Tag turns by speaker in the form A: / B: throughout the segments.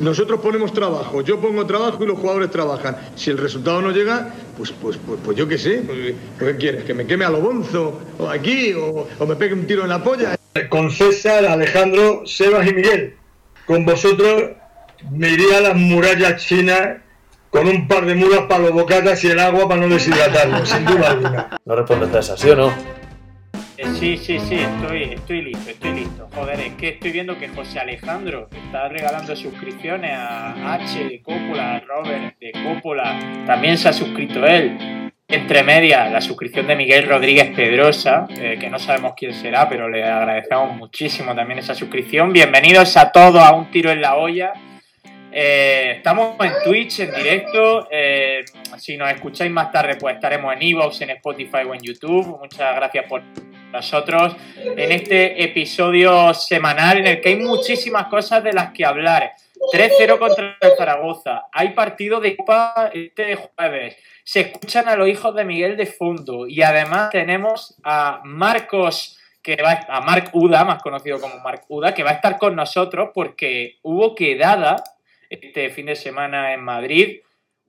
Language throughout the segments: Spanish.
A: Nosotros ponemos trabajo, yo pongo trabajo y los jugadores trabajan. Si el resultado no llega, pues, pues, pues, pues yo qué sé. Pues, ¿Qué quieres? ¿Que me queme a lo bonzo? ¿O aquí? O, ¿O me pegue un tiro en la polla?
B: Con César, Alejandro, Sebas y Miguel. Con vosotros me iría a las murallas chinas con un par de mulas para los bocatas y el agua para no deshidratarlo, sin duda alguna.
C: No respondes a esa, ¿sí o no?
D: Sí, sí, sí, estoy, estoy listo, estoy listo. Joder, es que estoy viendo que José Alejandro está regalando suscripciones a H de Coppola, a Robert de Coppola. También se ha suscrito él. Entre medias, la suscripción de Miguel Rodríguez Pedrosa, eh, que no sabemos quién será, pero le agradecemos muchísimo también esa suscripción. Bienvenidos a todos a un tiro en la olla. Eh, estamos en Twitch en directo. Eh, si nos escucháis más tarde, pues estaremos en Evox, en Spotify o en YouTube. Muchas gracias por nosotros en este episodio semanal en el que hay muchísimas cosas de las que hablar. 3-0 contra Zaragoza. Hay partido de Copa este jueves. Se escuchan a los hijos de Miguel de fondo. Y además tenemos a Marcos, que va a Marc Uda, más conocido como Marc Uda, que va a estar con nosotros porque hubo quedada este fin de semana en Madrid.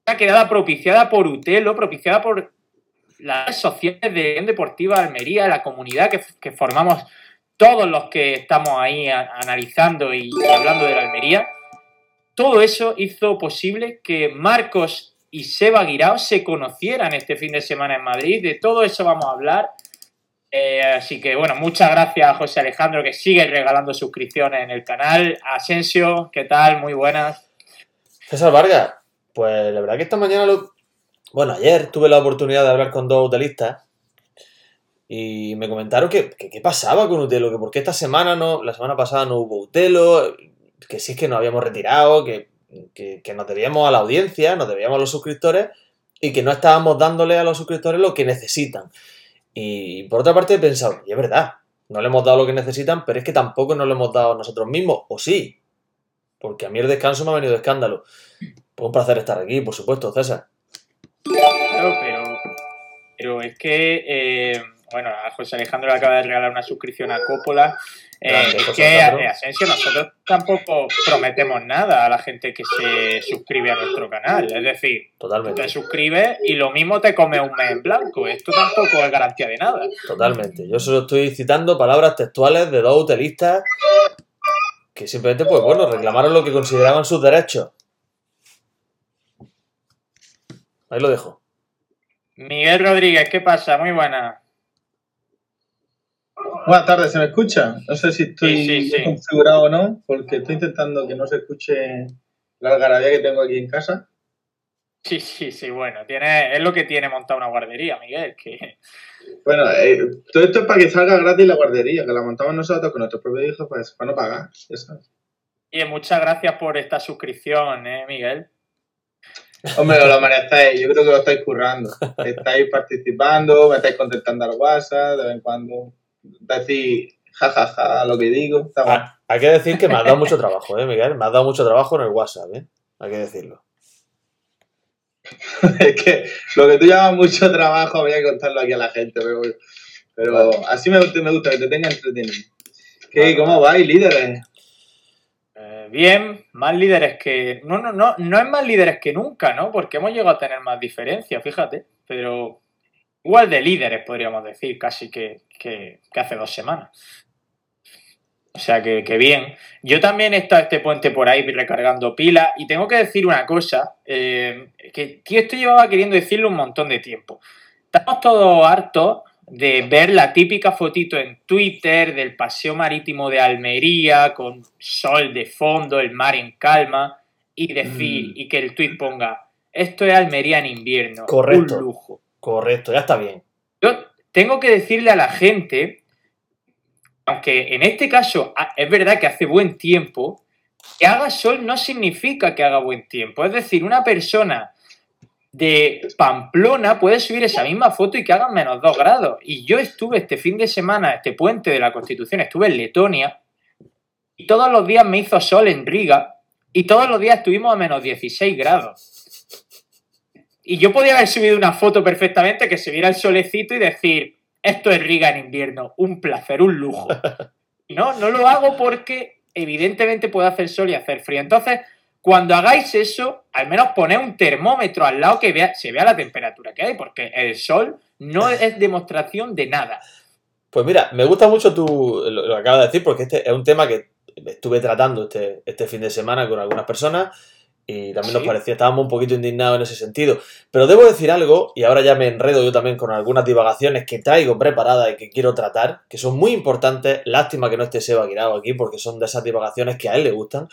D: Una quedada propiciada por Utelo, propiciada por las redes sociales de Unión Deportiva Almería, la comunidad que, que formamos todos los que estamos ahí analizando y, y hablando de la Almería. Todo eso hizo posible que Marcos y Seba Guirao se conocieran este fin de semana en Madrid. De todo eso vamos a hablar. Eh, así que bueno, muchas gracias a José Alejandro que sigue regalando suscripciones en el canal. Asensio, ¿qué tal? Muy buenas.
C: César Vargas, pues la verdad que esta mañana lo... Bueno, ayer tuve la oportunidad de hablar con dos hotelistas y me comentaron que, qué pasaba con Utelo, que por qué esta semana no, la semana pasada no hubo Utelo, que si es que nos habíamos retirado, que, que, que nos debíamos a la audiencia, nos debíamos a los suscriptores y que no estábamos dándole a los suscriptores lo que necesitan. Y por otra parte he pensado, y es verdad, no le hemos dado lo que necesitan, pero es que tampoco nos lo hemos dado nosotros mismos, o sí, porque a mí el descanso me ha venido de escándalo. Pues un placer estar aquí, por supuesto, César.
D: Pero, es que, eh, bueno, a José Alejandro le acaba de regalar una suscripción a Coppola. Eh, es que, Asensio, nosotros tampoco prometemos nada a la gente que se suscribe a nuestro canal. Es decir,
C: Totalmente,
D: te suscribes y lo mismo te come un mes en blanco. Esto tampoco es garantía de nada.
C: totalmente. Yo solo estoy citando palabras textuales de dos hotelistas que simplemente, pues bueno, reclamaron lo que consideraban sus derechos. Ahí lo dejo.
D: Miguel Rodríguez, ¿qué pasa? Muy buena.
E: Buenas tardes, ¿se me escucha? No sé si estoy
D: Sí, sí, sí.
E: configurado o no, porque estoy intentando que no se escuche la algarabía que tengo aquí en casa.
D: Sí, sí, sí, bueno, tiene, es lo que tiene montar una guardería, Miguel, que
E: Bueno, eh, todo esto es para que salga gratis la guardería, que la montamos nosotros con nuestros propios hijos, pues para no pagar. sabes.
D: y muchas gracias por esta suscripción, ¿eh, Miguel?
E: Hombre, os lo merecéis, yo creo que lo estáis currando. Estáis participando, me estáis contestando al WhatsApp, de vez en cuando decís jajaja lo que digo. Está bueno.
C: Ah, hay que decir que me has dado mucho trabajo, ¿eh, Miguel? Me has dado mucho trabajo en el WhatsApp, ¿eh? Hay que decirlo.
E: Es que lo que tú llamas mucho trabajo habría que contarlo aquí a la gente, pero, pero así me, gusta- me gusta que te tenga entretenido. ¿Qué, ¿Cómo vais, líderes?
D: Bien, más líderes que. No, no, no, no es más líderes que nunca, ¿no? Porque hemos llegado a tener más diferencias, fíjate. Pero igual de líderes, podríamos decir, casi que, que- hace dos semanas. O sea que, que bien. Yo también he estado este puente por ahí recargando pilas y tengo que decir una cosa, eh, que esto llevaba queriendo decirlo un montón de tiempo. Estamos todos hartos de ver la típica fotito en Twitter del paseo marítimo de Almería con sol de fondo, el mar en calma y decir
C: Mm.
D: y que el tweet ponga esto es Almería en invierno,
C: Correcto.
D: un lujo.
C: Correcto, ya está bien.
D: Yo tengo que decirle a la gente, aunque en este caso a- es verdad que hace buen tiempo, que haga sol no significa que haga buen tiempo. Es decir, una persona de Pamplona puede subir esa misma foto y que haga menos 2 grados. Y yo estuve este fin de semana, este puente de la Constitución, estuve en Letonia y todos los días me hizo sol en Riga y todos los días estuvimos a menos 16 grados. Y yo podía haber subido una foto perfectamente que se viera el solecito y decir, esto es Riga en invierno, un placer, un lujo. No, no lo hago porque evidentemente puede hacer sol y hacer frío. Entonces, cuando hagáis eso, al menos poned un termómetro al lado que vea, se vea la temperatura que hay, porque el sol no es demostración de nada.
C: Pues mira, me gusta mucho tu, lo, lo que acabas de decir, porque este es un tema que estuve tratando este, este fin de semana con algunas personas y también nos parecía, estábamos un poquito indignados en ese sentido. Pero debo decir algo, y ahora ya me enredo yo también con algunas divagaciones que traigo preparadas y que quiero tratar, que son muy importantes. Lástima que no esté Seba Guirao aquí, porque son de esas divagaciones que a él le gustan.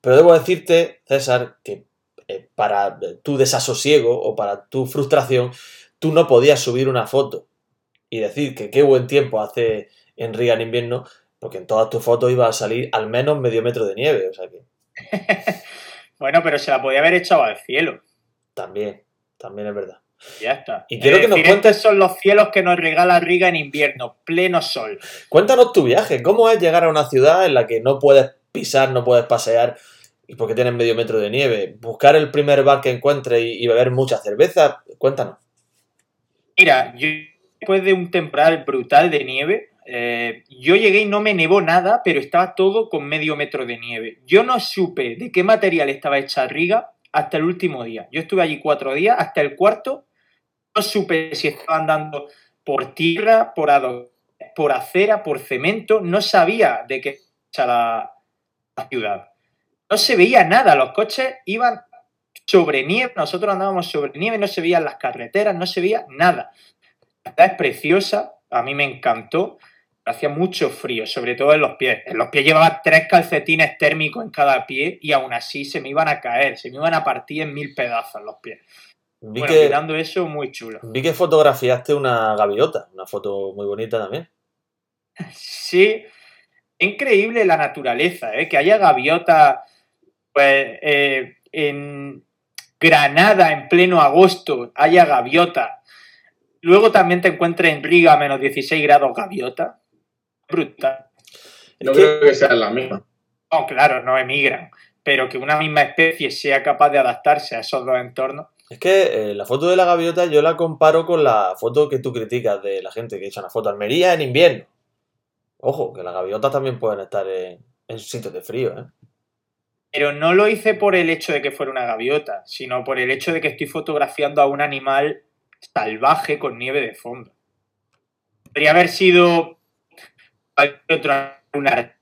C: Pero debo decirte, César, que eh, para tu desasosiego o para tu frustración, tú no podías subir una foto y decir que qué buen tiempo hace en Riga en invierno, porque en todas tus fotos iba a salir al menos medio metro de nieve. O sea que
D: Bueno, pero se la podía haber echado al cielo.
C: también, también es verdad.
D: Ya está.
C: Y quiero que nos cuentes-
D: son los cielos que nos regala Riga en invierno, pleno sol.
C: Cuéntanos tu viaje, ¿cómo es llegar a una ciudad en la que no puedes pisar, no puedes pasear y porque tienes medio metro de nieve? Buscar el primer bar que encuentres y, beber mucha cerveza, cuéntanos.
D: Mira, yo después de un temporal brutal de nieve, eh, yo llegué y no me nevó nada, pero estaba todo con medio metro de nieve. Yo no supe de qué material estaba hecha Riga hasta el último día. Yo estuve allí cuatro días, hasta el cuarto, no supe si estaban dando por tierra, por, por acera, por cemento, no sabía de qué estaba hecha la ciudad. No se veía nada, los coches iban sobre nieve, nosotros andábamos sobre nieve, no se veían las carreteras, no se veía nada. La ciudad es preciosa, a mí me encantó, hacía mucho frío, sobre todo en los pies. En los pies llevaba tres calcetines térmicos en cada pie y aún así se me iban a caer, se me iban a partir en mil pedazos los pies.
C: Vi,
D: bueno,
C: que,
D: quitando eso, muy chulo.
C: vi que fotografiaste una gaviota, una foto muy bonita también.
D: Sí, increíble la naturaleza, ¿eh? que haya gaviotas pues, eh, en Granada en pleno agosto, haya gaviota. Luego también te encuentres en Riga a menos 16 grados gaviota. Brutal.
E: No creo que sean las mismas.
D: No, claro, no emigran, pero que una misma especie sea capaz de adaptarse a esos dos entornos.
C: Es que eh, la foto de la gaviota yo la comparo con la foto que tú criticas de la gente que echa una foto a Almería en invierno. Ojo, que las gaviotas también pueden estar en, en sitios de frío, ¿eh?
D: Pero no lo hice por el hecho de que fuera una gaviota, sino por el hecho de que estoy fotografiando a un animal salvaje con nieve de fondo. Podría haber sido una.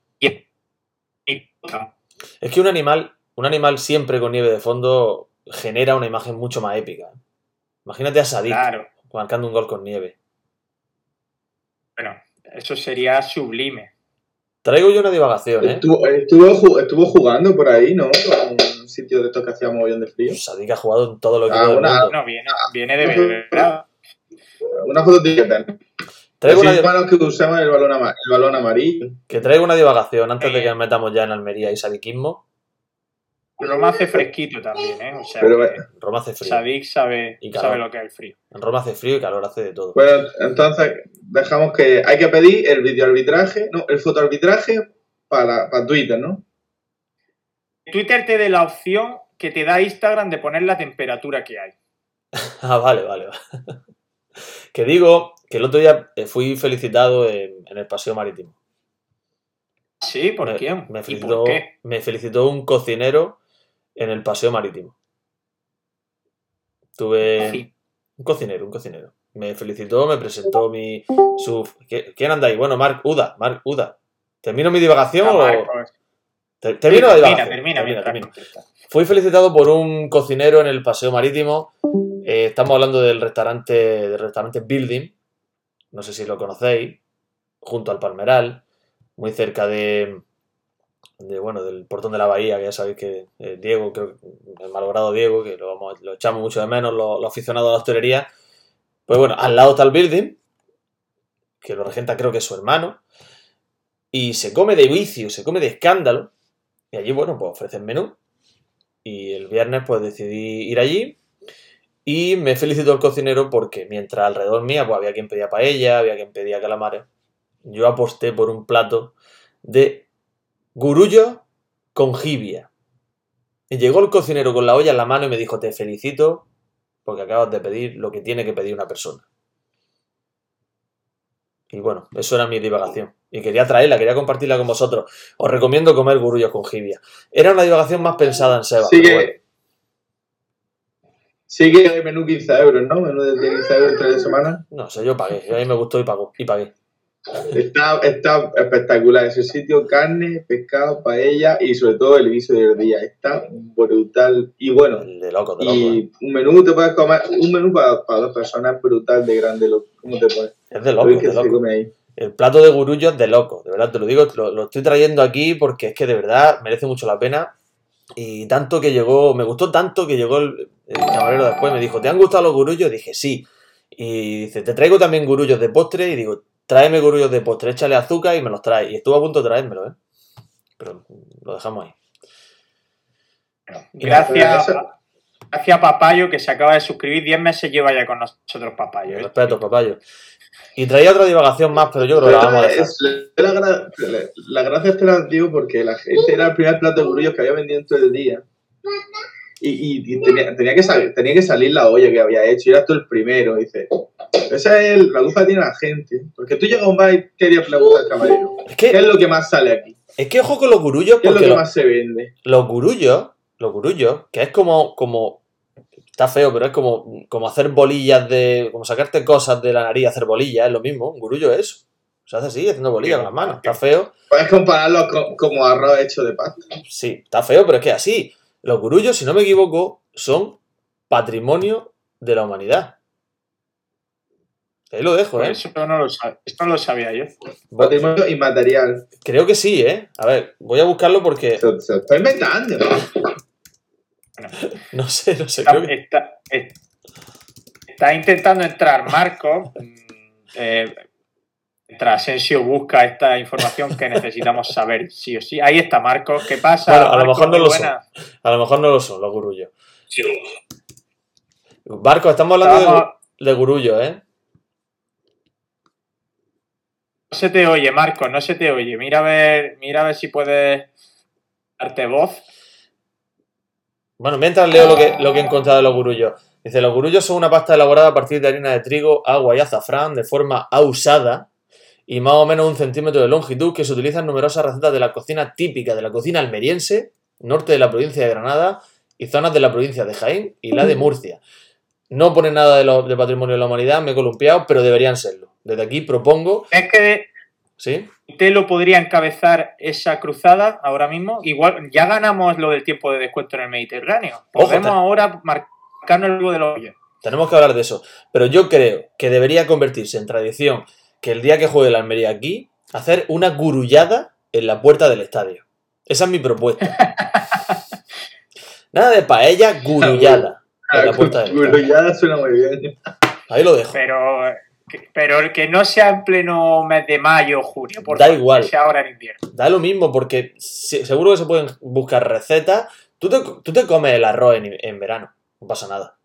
C: Es que un animal, un animal siempre con nieve de fondo genera una imagen mucho más épica. Imagínate a Sadik
D: Claro,
C: marcando un gol con nieve.
D: bueno, eso sería sublime.
C: Traigo yo una divagación, ¿eh?
E: Estuvo, estuvo, ju- estuvo jugando por ahí, ¿no? Con un sitio de estos que hacía mogollón de frío.
C: Sadik ha jugado en todo lo que
E: Ah,
C: del mundo.
D: No, viene, viene de verdad.
E: Una foto tener.
C: Traigo una,
E: manos que usamos el balón, el balón amarillo.
C: que traigo una divagación antes de
D: Eh.
C: que nos metamos ya en Almería y sadiquismo.
D: Roma hace fresquito también, ¿eh? O sea,
E: Pero,
D: que
C: En Roma hace frío.
D: Sadik sabe,
C: Y
D: sabe lo que es el frío.
C: En Roma hace frío y calor hace de todo.
E: Bueno, entonces dejamos que hay que pedir el videoarbitraje, no, el fotoarbitraje para, para Twitter, ¿no?
D: Twitter te dé la opción que te da Instagram de poner la temperatura que hay.
C: Ah, vale, vale. vale. que digo que el otro día eh, fui felicitado en, en el paseo marítimo.
D: Sí, ¿por
C: me,
D: quién?
C: Me
D: ¿Y
C: felicitó,
D: por qué?
C: me felicitó un cocinero en el paseo marítimo. Tuve
D: Sí.
C: un cocinero, un cocinero. Me felicitó, me presentó mi su ¿qué- ¿Quién anda ahí? Bueno, Marc Uda, Marc Uda. ¿Termino mi divagación
D: Ah,
C: o. Te- termino la
D: termina,
C: divagación?
D: termina,
C: Termina, termina. Fui felicitado por un cocinero en el paseo marítimo. Eh, estamos hablando del restaurante, del restaurante Building. No sé si lo conocéis. Junto al Palmeral. Muy cerca de, de, bueno, del portón de la bahía, que ya sabéis que eh, Diego, creo que el malogrado Diego, que lo, vamos- lo echamos mucho de menos, los los aficionados a la hostelería. Pues bueno, al lado está el Building, que lo regenta creo que es su hermano. Y se come de vicio, se come de escándalo. Y allí, bueno, pues ofrecen menú. Y el viernes pues decidí ir allí y me felicitó el cocinero porque mientras alrededor mía pues había quien pedía paella, había quien pedía calamares, yo aposté por un plato de gurullo con jibia. Y llegó el cocinero con la olla en la mano y me dijo, te felicito porque acabas de pedir lo que tiene que pedir una persona. Y bueno, eso era mi divagación. Y quería traerla, quería compartirla con vosotros. Os recomiendo comer gurullos con jibia. Era una divagación más pensada en Seba. pero bueno.
E: Sigue. Sigue el menú 15 euros, ¿no? Menú de 15 euros entre de semana.
C: No sé, yo pagué. A mí me gustó y pago, y pagué.
E: Está, está espectacular ese sitio, carne, pescado, paella y sobre todo el guiso del día. Está brutal. Y bueno,
C: De loco, de loco. ¿eh?
E: y un menú te puedes comer, un menú para, para dos personas brutal de grande. lo- ¿Cómo te puedes?
C: Es de
E: lo
C: loco, de loco.
E: come ahí.
C: El plato de gurullo es de loco, de verdad te lo digo, lo, lo estoy trayendo aquí porque es que de verdad merece mucho la pena. Y tanto que llegó, me gustó tanto que llegó el, el camarero después, me dijo, ¿te han gustado los gurullos? Dije, sí. Y dice, te traigo también gurullos de postre. Y digo, tráeme gurullos de postre, échale azúcar y me los trae. Y estuvo a punto de traérmelo, ¿eh? Pero lo dejamos ahí.
D: Gracias,
E: Eso-
D: gracias a Papayo que se acaba de suscribir. 10 meses lleva ya con nosotros Papayo. ¿eh?
C: Respeto, papayo. Y traía otra divagación más, pero yo creo que la vamos a dejar.
E: Es- la, gra- la- la gracia te la digo porque la gente era el primer plato de gurullos que había vendido dentro del día. Y, y- y tenía, tenía que salir, tenía que salir la olla que había hecho. Y era tú el primero. Dice, esa es el- la que tiene la gente. Porque tú llegas a un bar y querías preguntar al camarero.
C: Es
E: ¿Qué es
C: que,
E: lo que más sale aquí?
C: es que ojo con los gurullos,
E: ¿Qué es lo que
C: lo-
E: más se vende?
C: los gurullos, los gurullos, que es como, como, está feo, pero es como, como hacer bolillas de, como sacarte cosas de la nariz y hacer bolillas, es lo mismo, un gurullo es eso. Se hace así, haciendo bolillas con las manos. Está feo,
E: Puedes compararlo con- como arroz hecho de pasta.
C: sí, está feo, pero es que así. Los gurullos, si no me equivoco, son patrimonio de la humanidad. Ahí lo dejo, ¿eh?
D: Pues Eso no lo, sab- esto no lo sabía yo.
E: Patrimonio inmaterial.
C: Creo que sí, ¿eh? A ver, voy a buscarlo porque
E: Se, se está inventando.
C: no sé, no sé.
D: Está,
C: creo que-
D: está- es- está intentando entrar Marco. mm, eh, mientras Asensio busca esta información que necesitamos saber, sí o sí. Ahí está Marcos. ¿Qué pasa?
C: Bueno, a lo
D: Marcos?
C: mejor no lo
D: buena.
C: A lo mejor no lo son, los gurullos. Barco, estamos hablando de,
D: Estábamos-
C: gu- de gurullos, ¿eh?
D: No se te oye, Marcos, no se te oye. Mira a ver, mira a ver si puedes darte voz.
C: Bueno, mientras leo lo que, lo que he encontrado de los gurullos. Dice, los gurullos son una pasta elaborada a partir de harina de trigo, agua y azafrán de forma ausada y más o menos un centímetro de longitud que se utiliza en numerosas recetas de la cocina típica de la cocina almeriense, norte de la provincia de Granada y zonas de la provincia de Jaén y la de Murcia. No pone nada de, lo- de patrimonio de la humanidad, me he columpiado, pero deberían serlo. Desde aquí propongo,
D: Es que
C: ¿sí?
D: usted lo podría encabezar esa cruzada ahora mismo. Igual, ya ganamos lo del tiempo de descuento en el Mediterráneo.
C: Ojo,
D: Podemos
C: te-
D: ahora marcarnos algo de los hoyos.
C: Tenemos que hablar de eso. Pero yo creo que debería convertirse en tradición que el día que juegue la Almería aquí, hacer una gurullada en la puerta del estadio. Esa es mi propuesta. Nada de paella, gurullada en la puerta del estadio.
E: Gurullada suena muy bien.
C: Ahí lo dejo.
D: Pero, pero que no sea en pleno mes de mayo o junio. Por
C: Da
D: favor,
C: igual.
D: Que sea ahora en invierno.
C: Da lo mismo porque se- seguro que se pueden buscar recetas. Tú te, tú te comes el arroz en, en verano. No pasa nada.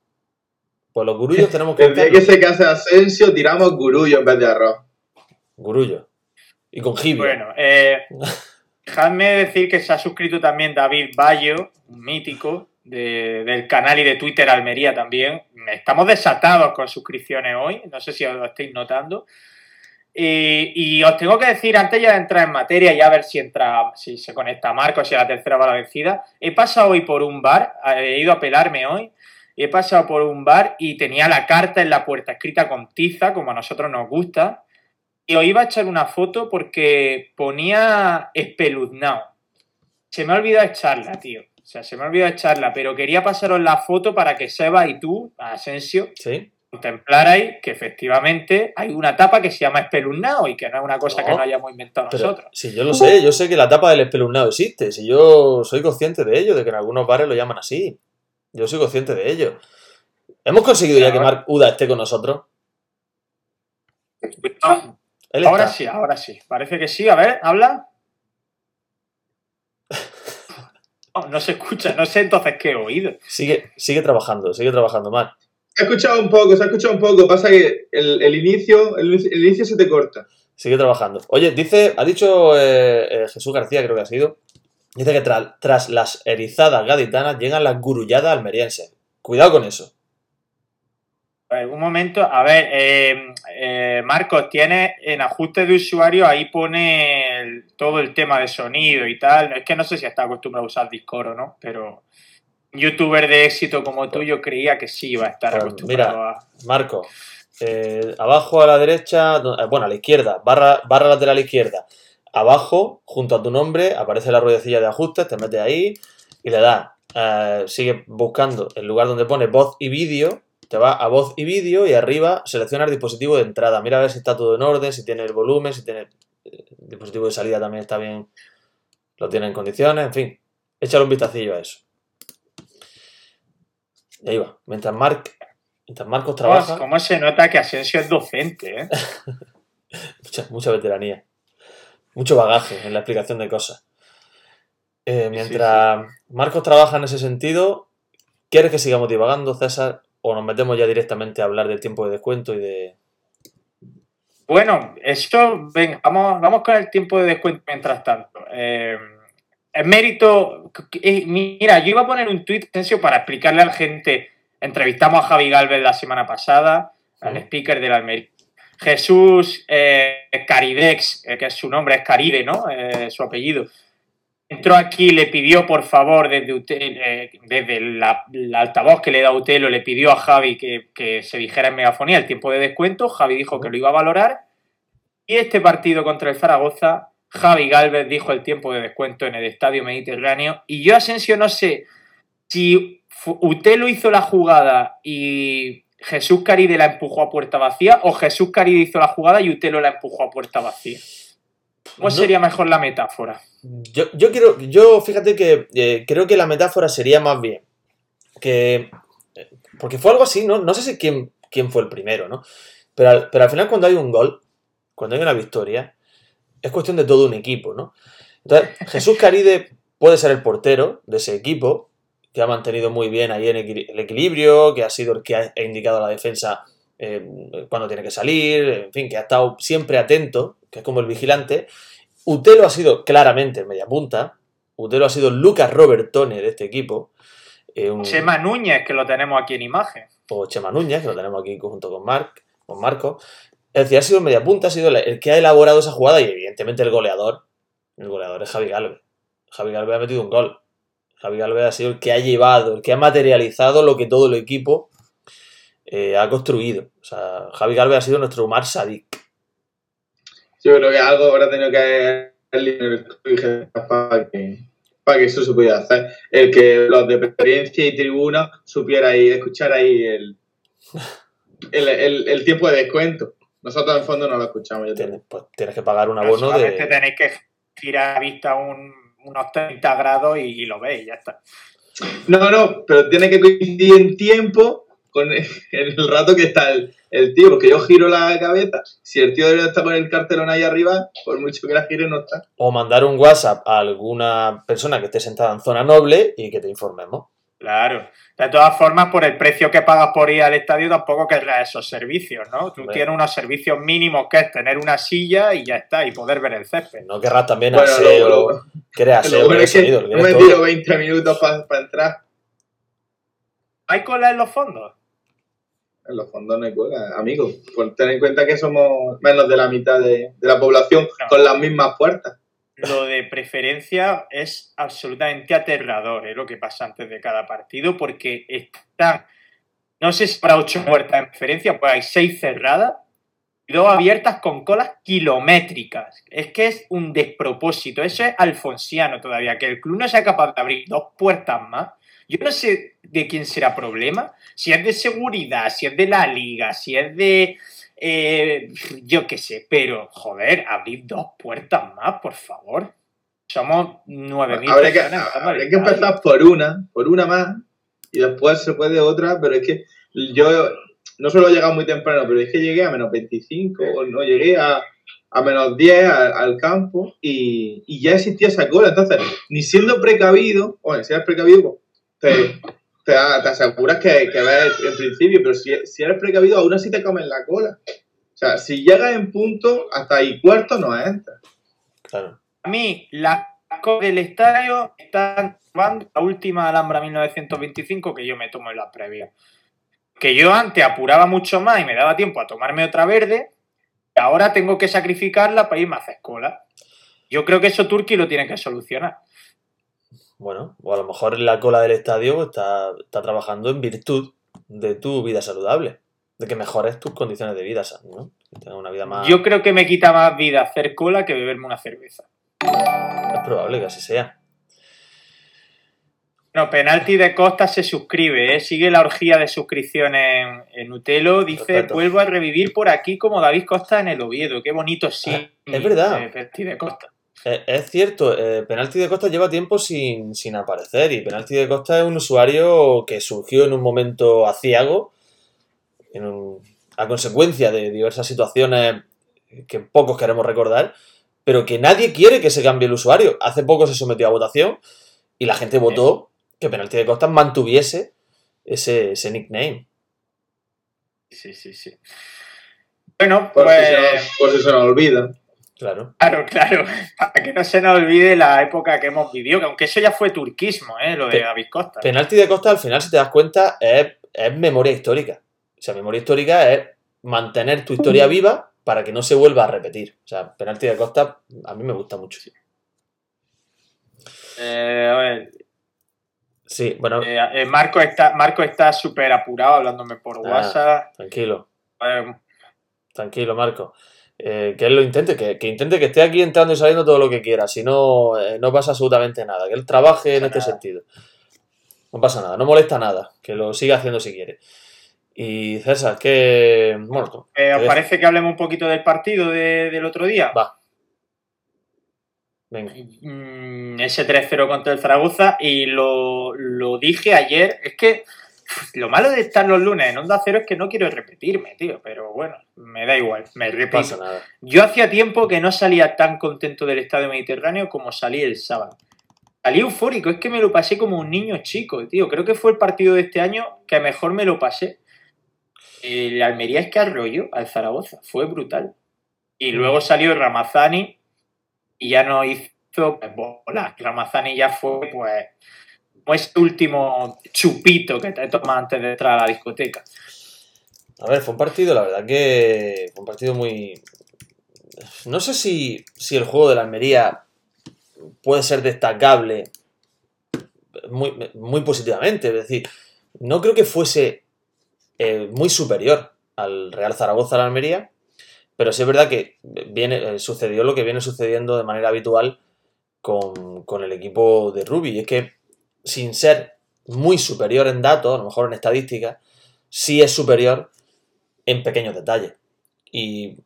C: Pues los gurullos tenemos que
E: El día que se case Asensio, tiramos gurullo en vez de arroz.
C: Gurullo. Y con jibia.
D: Bueno, eh, dejadme decir que se ha suscrito también David Bayo, un mítico de- del canal y de Twitter Almería también. Estamos desatados con suscripciones hoy, no sé si os lo estáis notando. Y, y os tengo que decir, antes ya de entrar en materia y a ver si entra, si se conecta Marcos, si a la tercera va la vencida, he pasado hoy por un bar, he ido a pelarme hoy, y he pasado por un bar y tenía la carta en la puerta escrita con tiza, como a nosotros nos gusta, y os iba a echar una foto porque ponía espeluznado. Se me ha olvidado echarla, tío. O sea, se me ha olvidado echarla, pero quería pasaros la foto para que Seba y tú, Asensio,
C: ¿Sí?
D: contemplarais que efectivamente hay una tapa que se llama espeluznado y que no es una cosa
C: No,
D: que no hayamos inventado nosotros.
C: si yo lo sé, yo sé que la tapa del espeluznado existe. Si yo soy consciente de ello, de que en algunos bares lo llaman así. Yo soy consciente de ello. ¿Hemos conseguido ya que Mark Uda esté con nosotros?
D: Ahora
C: está.
D: sí, ahora sí. Parece que sí. A ver, habla. No, no se escucha, no sé entonces qué he oído.
C: Sigue, sigue trabajando, sigue trabajando Mark.
E: Se ha escuchado un poco, se ha escuchado un poco. Pasa que el, el inicio, el, inicio- el inicio se te corta.
C: Sigue trabajando. Oye, dice, ha dicho eh, eh, Jesús García, creo que ha sido. Dice que tra- tras las erizadas gaditanas llegan las gurulladas almerienses. Cuidado con eso.
D: un momento. A ver, eh, eh, Marcos, tiene en ajustes de usuario, ahí pone el- todo el tema de sonido y tal. Es que no sé si está acostumbrado a usar Discord o no, pero un youtuber de éxito como tú, yo creía que sí iba a estar
C: Pues
D: acostumbrado
C: mira.
D: a.
C: Marco, eh, abajo a la derecha, eh, bueno, a la izquierda, barra, barra lateral izquierda. Abajo, junto a tu nombre, aparece la ruedecilla de ajustes, te metes ahí y le das. eh, sigue buscando el lugar donde pone voz y vídeo, te va a voz y vídeo y arriba selecciona el dispositivo de entrada. Mira a ver si está todo en orden, si tiene el volumen, si tiene eh, el dispositivo de salida también está bien, lo tiene en condiciones, en fin. Échale un vistacillo a eso. Y ahí va. Mientras, Marc, mientras Marcos trabaja...
D: ¿Cómo se nota que Asensio es docente, eh?
C: Mucha, mucha veteranía. Mucho bagaje en la explicación de cosas. Eh, mientras Marcos trabaja en ese sentido, ¿quieres que sigamos divagando, César? ¿O nos metemos ya directamente a hablar del tiempo de descuento y de.
D: Bueno, esto, venga, vamos, vamos con el tiempo de descuento mientras tanto. Eh, el mérito, eh, mira, yo iba a poner un tuit, para explicarle a la gente, entrevistamos a Javi Galvez la semana pasada, al speaker del Almería. Jesús eh, Caridex, eh, que es su nombre, es Caride, ¿no? Eh, su apellido. Entró aquí, le pidió, por favor, desde, Ute- eh, desde la, la altavoz que le da Utelo, le pidió a Javi que, que se dijera en megafonía el tiempo de descuento. Javi dijo que lo iba a valorar. Y este partido contra el Zaragoza, Javi Galvez dijo el tiempo de descuento en el Estadio Mediterráneo. Y yo, Asensio, no sé si Utelo hizo la jugada y Jesús Caride la empujó a puerta vacía o Jesús Caride hizo la jugada y Utelo la empujó a puerta vacía. ¿Cómo
C: No.
D: sería mejor la metáfora?
C: Yo, yo quiero. Yo fíjate que eh, creo que la metáfora sería más bien. Que. Porque fue algo así, ¿no? No sé si quién, quién fue el primero, ¿no? Pero al, pero al final, cuando hay un gol, cuando hay una victoria, es cuestión de todo un equipo, ¿no? Entonces, Jesús Caride puede ser el portero de ese equipo, que ha mantenido muy bien ahí en el equilibrio, que ha sido el que ha, indicado a la defensa eh, cuando tiene que salir, en fin, que ha estado siempre atento, que es como el vigilante. Utelo ha sido claramente el mediapunta. Utelo ha sido Lucas Robertone de este equipo. eh, un-
D: Chema Núñez, que lo tenemos aquí en imagen.
C: o Chema Núñez, que lo tenemos aquí junto con, Marc, con Marco. Es decir, ha sido el mediapunta, ha sido el- el que ha elaborado esa jugada y evidentemente el goleador. El goleador es Javi Galvez. Javi Galvez ha metido un gol. Javi Galvez ha sido el que ha llevado, el que ha materializado lo que todo el equipo eh, ha construido. O sea, Javi Galvez ha sido nuestro Umar Sadik.
E: Yo creo que algo habrá tenido que haber para que, para que eso se pudiera hacer. El que los de experiencia y tribuna supiera ahí, escuchar ahí el, el, el, el tiempo de descuento. Nosotros en fondo no lo escuchamos. yo
C: Tienes, pues, tienes que pagar un abono de.
D: tenéis que girar a vista un- unos 30 grados y, y lo veis, ya está.
E: No, no, pero tiene que coincidir en tiempo con el, el rato que está el, el tío, porque yo giro la cabeza. Si el tío está con el cartelón ahí arriba, por mucho que la gire, no está.
C: O mandar un WhatsApp a alguna persona que esté sentada en zona noble y que te informemos.
D: Claro. De todas formas, por el precio que pagas por ir al estadio, tampoco querrás esos servicios, ¿no? Tú tienes unos servicios mínimos que es tener una silla y ya está, y poder ver el césped.
C: No querrás también
E: Bueno,
C: aseo.
E: lo- lo-
C: quieres
E: Lo
C: aseo,
E: bueno
C: quieres
E: es que
C: sonido,
E: no me tiro 20 minutos para entrar.
D: ¿Hay cola en los fondos?
E: En los fondos no hay cola, amigo. Por tener en cuenta que somos menos de la mitad de, de la población
D: No.
E: con las mismas puertas.
D: Lo de preferencia es absolutamente aterrador, ¿eh? lo que pasa antes de cada partido, porque están, no sé si para ocho puertas en preferencia, pues hay seis cerradas y dos abiertas con colas kilométricas. Es que es un despropósito, eso es alfonsiano todavía, que el club no sea capaz de abrir dos puertas más. Yo no sé de quién será problema, si es de seguridad, si es de la liga, si es de... eh, yo qué sé, pero joder, abrid dos puertas más, por favor. Somos 9.000
E: Habría
D: personas.
E: habría que empezar por una, por una más, y después se puede otra, pero es que yo no solo he llegado muy temprano, pero es que llegué a menos 25, o no llegué a, a menos 10 al, al campo y, y ya existía esa cola. Entonces, ni siendo precavido, o si eres precavido, pues, te, te, te aseguras que, que ves en principio, pero si, si eres precavido, aún así te comen la cola. O sea, si llegas en punto, hasta ahí cuarto no entras.
C: Claro.
D: A mí, las cosas del estadio están la última Alhambra 1925 que yo me tomo en la previa. Que yo antes apuraba mucho más y me daba tiempo a tomarme otra verde, y ahora tengo que sacrificarla para irme a hacer cola. Yo creo que eso Turki lo tiene que solucionar.
C: Bueno, o a lo mejor la cola del estadio está, está trabajando en virtud de tu vida saludable, de que mejores tus condiciones de vida, ¿no? Que una vida más...
D: Yo creo que me quita más vida hacer cola que beberme una cerveza.
C: Es probable que así sea.
D: No, Penalti de Costa se suscribe, ¿eh? sigue la orgía de suscripciones en, en Utelo. Dice,
C: Perfecto.
D: vuelvo a revivir por aquí como David Costa en el Oviedo. Qué bonito sí.
C: Ah, es verdad.
D: eh, Penalti de Costa.
C: Es cierto, eh, Penalti de Costa lleva tiempo sin, sin aparecer y Penalti de Costa es un usuario que surgió en un momento aciago, en un- a consecuencia de diversas situaciones que pocos queremos recordar, pero que nadie quiere que se cambie el usuario. Hace poco se sometió a votación y la gente votó que Penalti de Costa mantuviese ese, ese nickname.
D: Sí, sí, sí. Bueno,
E: Por,
D: pues...
E: si se nos, por si se nos olvida.
C: Claro.
D: Claro, claro. Para que no se nos olvide la época que hemos vivido, que aunque eso ya fue turquismo, ¿eh? Lo de David Costa.
C: Penalti de Costa, al final, si te das cuenta, es, es memoria histórica. O sea, memoria histórica es mantener tu historia viva para que no se vuelva a repetir. O sea, Penalti de Costa a mí me gusta mucho.
D: Eh, a ver,
C: Sí, bueno,
D: eh, eh, Marco está Marco está súper apurado hablándome por
C: Ah.
D: WhatsApp.
C: tranquilo, tranquilo, Marco. Eh, que él lo intente, que, que intente que esté aquí entrando y saliendo todo lo que quiera. Si no, eh, no pasa absolutamente nada. Que él trabaje en este
D: nada.
C: sentido. No pasa nada, no molesta nada. Que lo siga haciendo si quiere. Y César, que. Bueno,
D: eh, ¿Os parece que hablemos un poquito del partido de- del otro día?
C: Va. Venga.
D: Mm, ese 3-0 contra el Zaragoza y lo, lo dije ayer. Es que lo malo de estar los lunes en Onda Cero es que no quiero repetirme, tío. Pero bueno, me da igual, me
C: No
D: repito.
C: pasa nada.
D: Yo hacía tiempo que no salía tan contento del Estadio Mediterráneo como salí el sábado. Salí eufórico, es que me lo pasé como un niño chico, tío. Creo que fue el partido de este año que mejor me lo pasé. El Almería es que arrolló al Zaragoza, fue brutal. Y luego salió Ramazani y ya no hizo pues, bola. Ramazani ya fue, pues, como ese último chupito que te tomas antes de entrar a la discoteca.
C: A ver, fue un partido, la verdad que fue un partido muy... No sé si, si el juego de la Almería puede ser destacable muy, muy positivamente. Es decir, no creo que fuese eh, muy superior al Real Zaragoza la Almería, pero sí es verdad que viene, eh, sucedió lo que viene sucediendo de manera habitual con, con el equipo de Rubi. Y es que sin ser muy superior en datos, a lo mejor en estadísticas, sí es superior en pequeños detalles. Y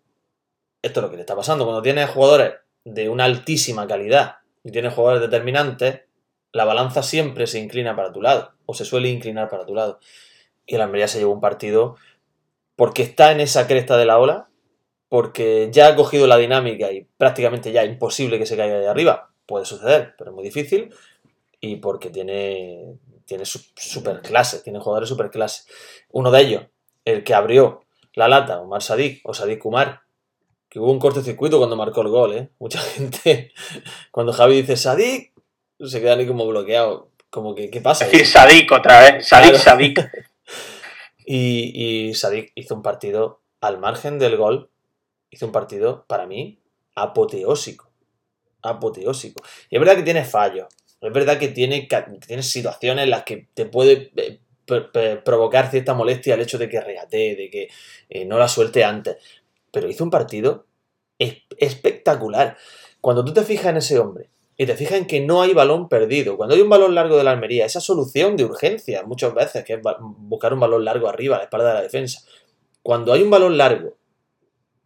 C: esto es lo que le está pasando. Cuando tienes jugadores de una altísima calidad y tienes jugadores determinantes, la balanza siempre se inclina para tu lado, o se suele inclinar para tu lado. Y el Almería se llevó un partido porque está en esa cresta de la ola, porque ya ha cogido la dinámica y prácticamente ya es imposible que se caiga de arriba. Puede suceder, pero es muy difícil. Y porque tiene, tiene su- super clase, tiene jugadores super clase. Uno de ellos, el que abrió la lata, Omar Sadik o Sadik Kumar, que hubo un cortocircuito cuando marcó el gol, ¿eh? Mucha gente, cuando Javi dice Sadik, se quedan ahí como bloqueados. Como que, ¿qué pasa?
D: Es decir, Sadik otra vez, Sadik,
C: Claro.
D: Sadik.
C: Y, y Sadik hizo un partido al margen del gol, hizo un partido para mí apoteósico. Apoteósico. Y es verdad que tiene fallos. Es verdad que tiene, tiene situaciones en las que te puede eh, pr- pr- provocar cierta molestia el hecho de que regatee, de que eh, no la suelte antes. Pero hizo un partido es- espectacular. Cuando tú te fijas en ese hombre y te fijas en que no hay balón perdido, cuando hay un balón largo de la Almería, esa solución de urgencia muchas veces, que es buscar un balón largo arriba, a la espalda de la defensa, cuando hay un balón largo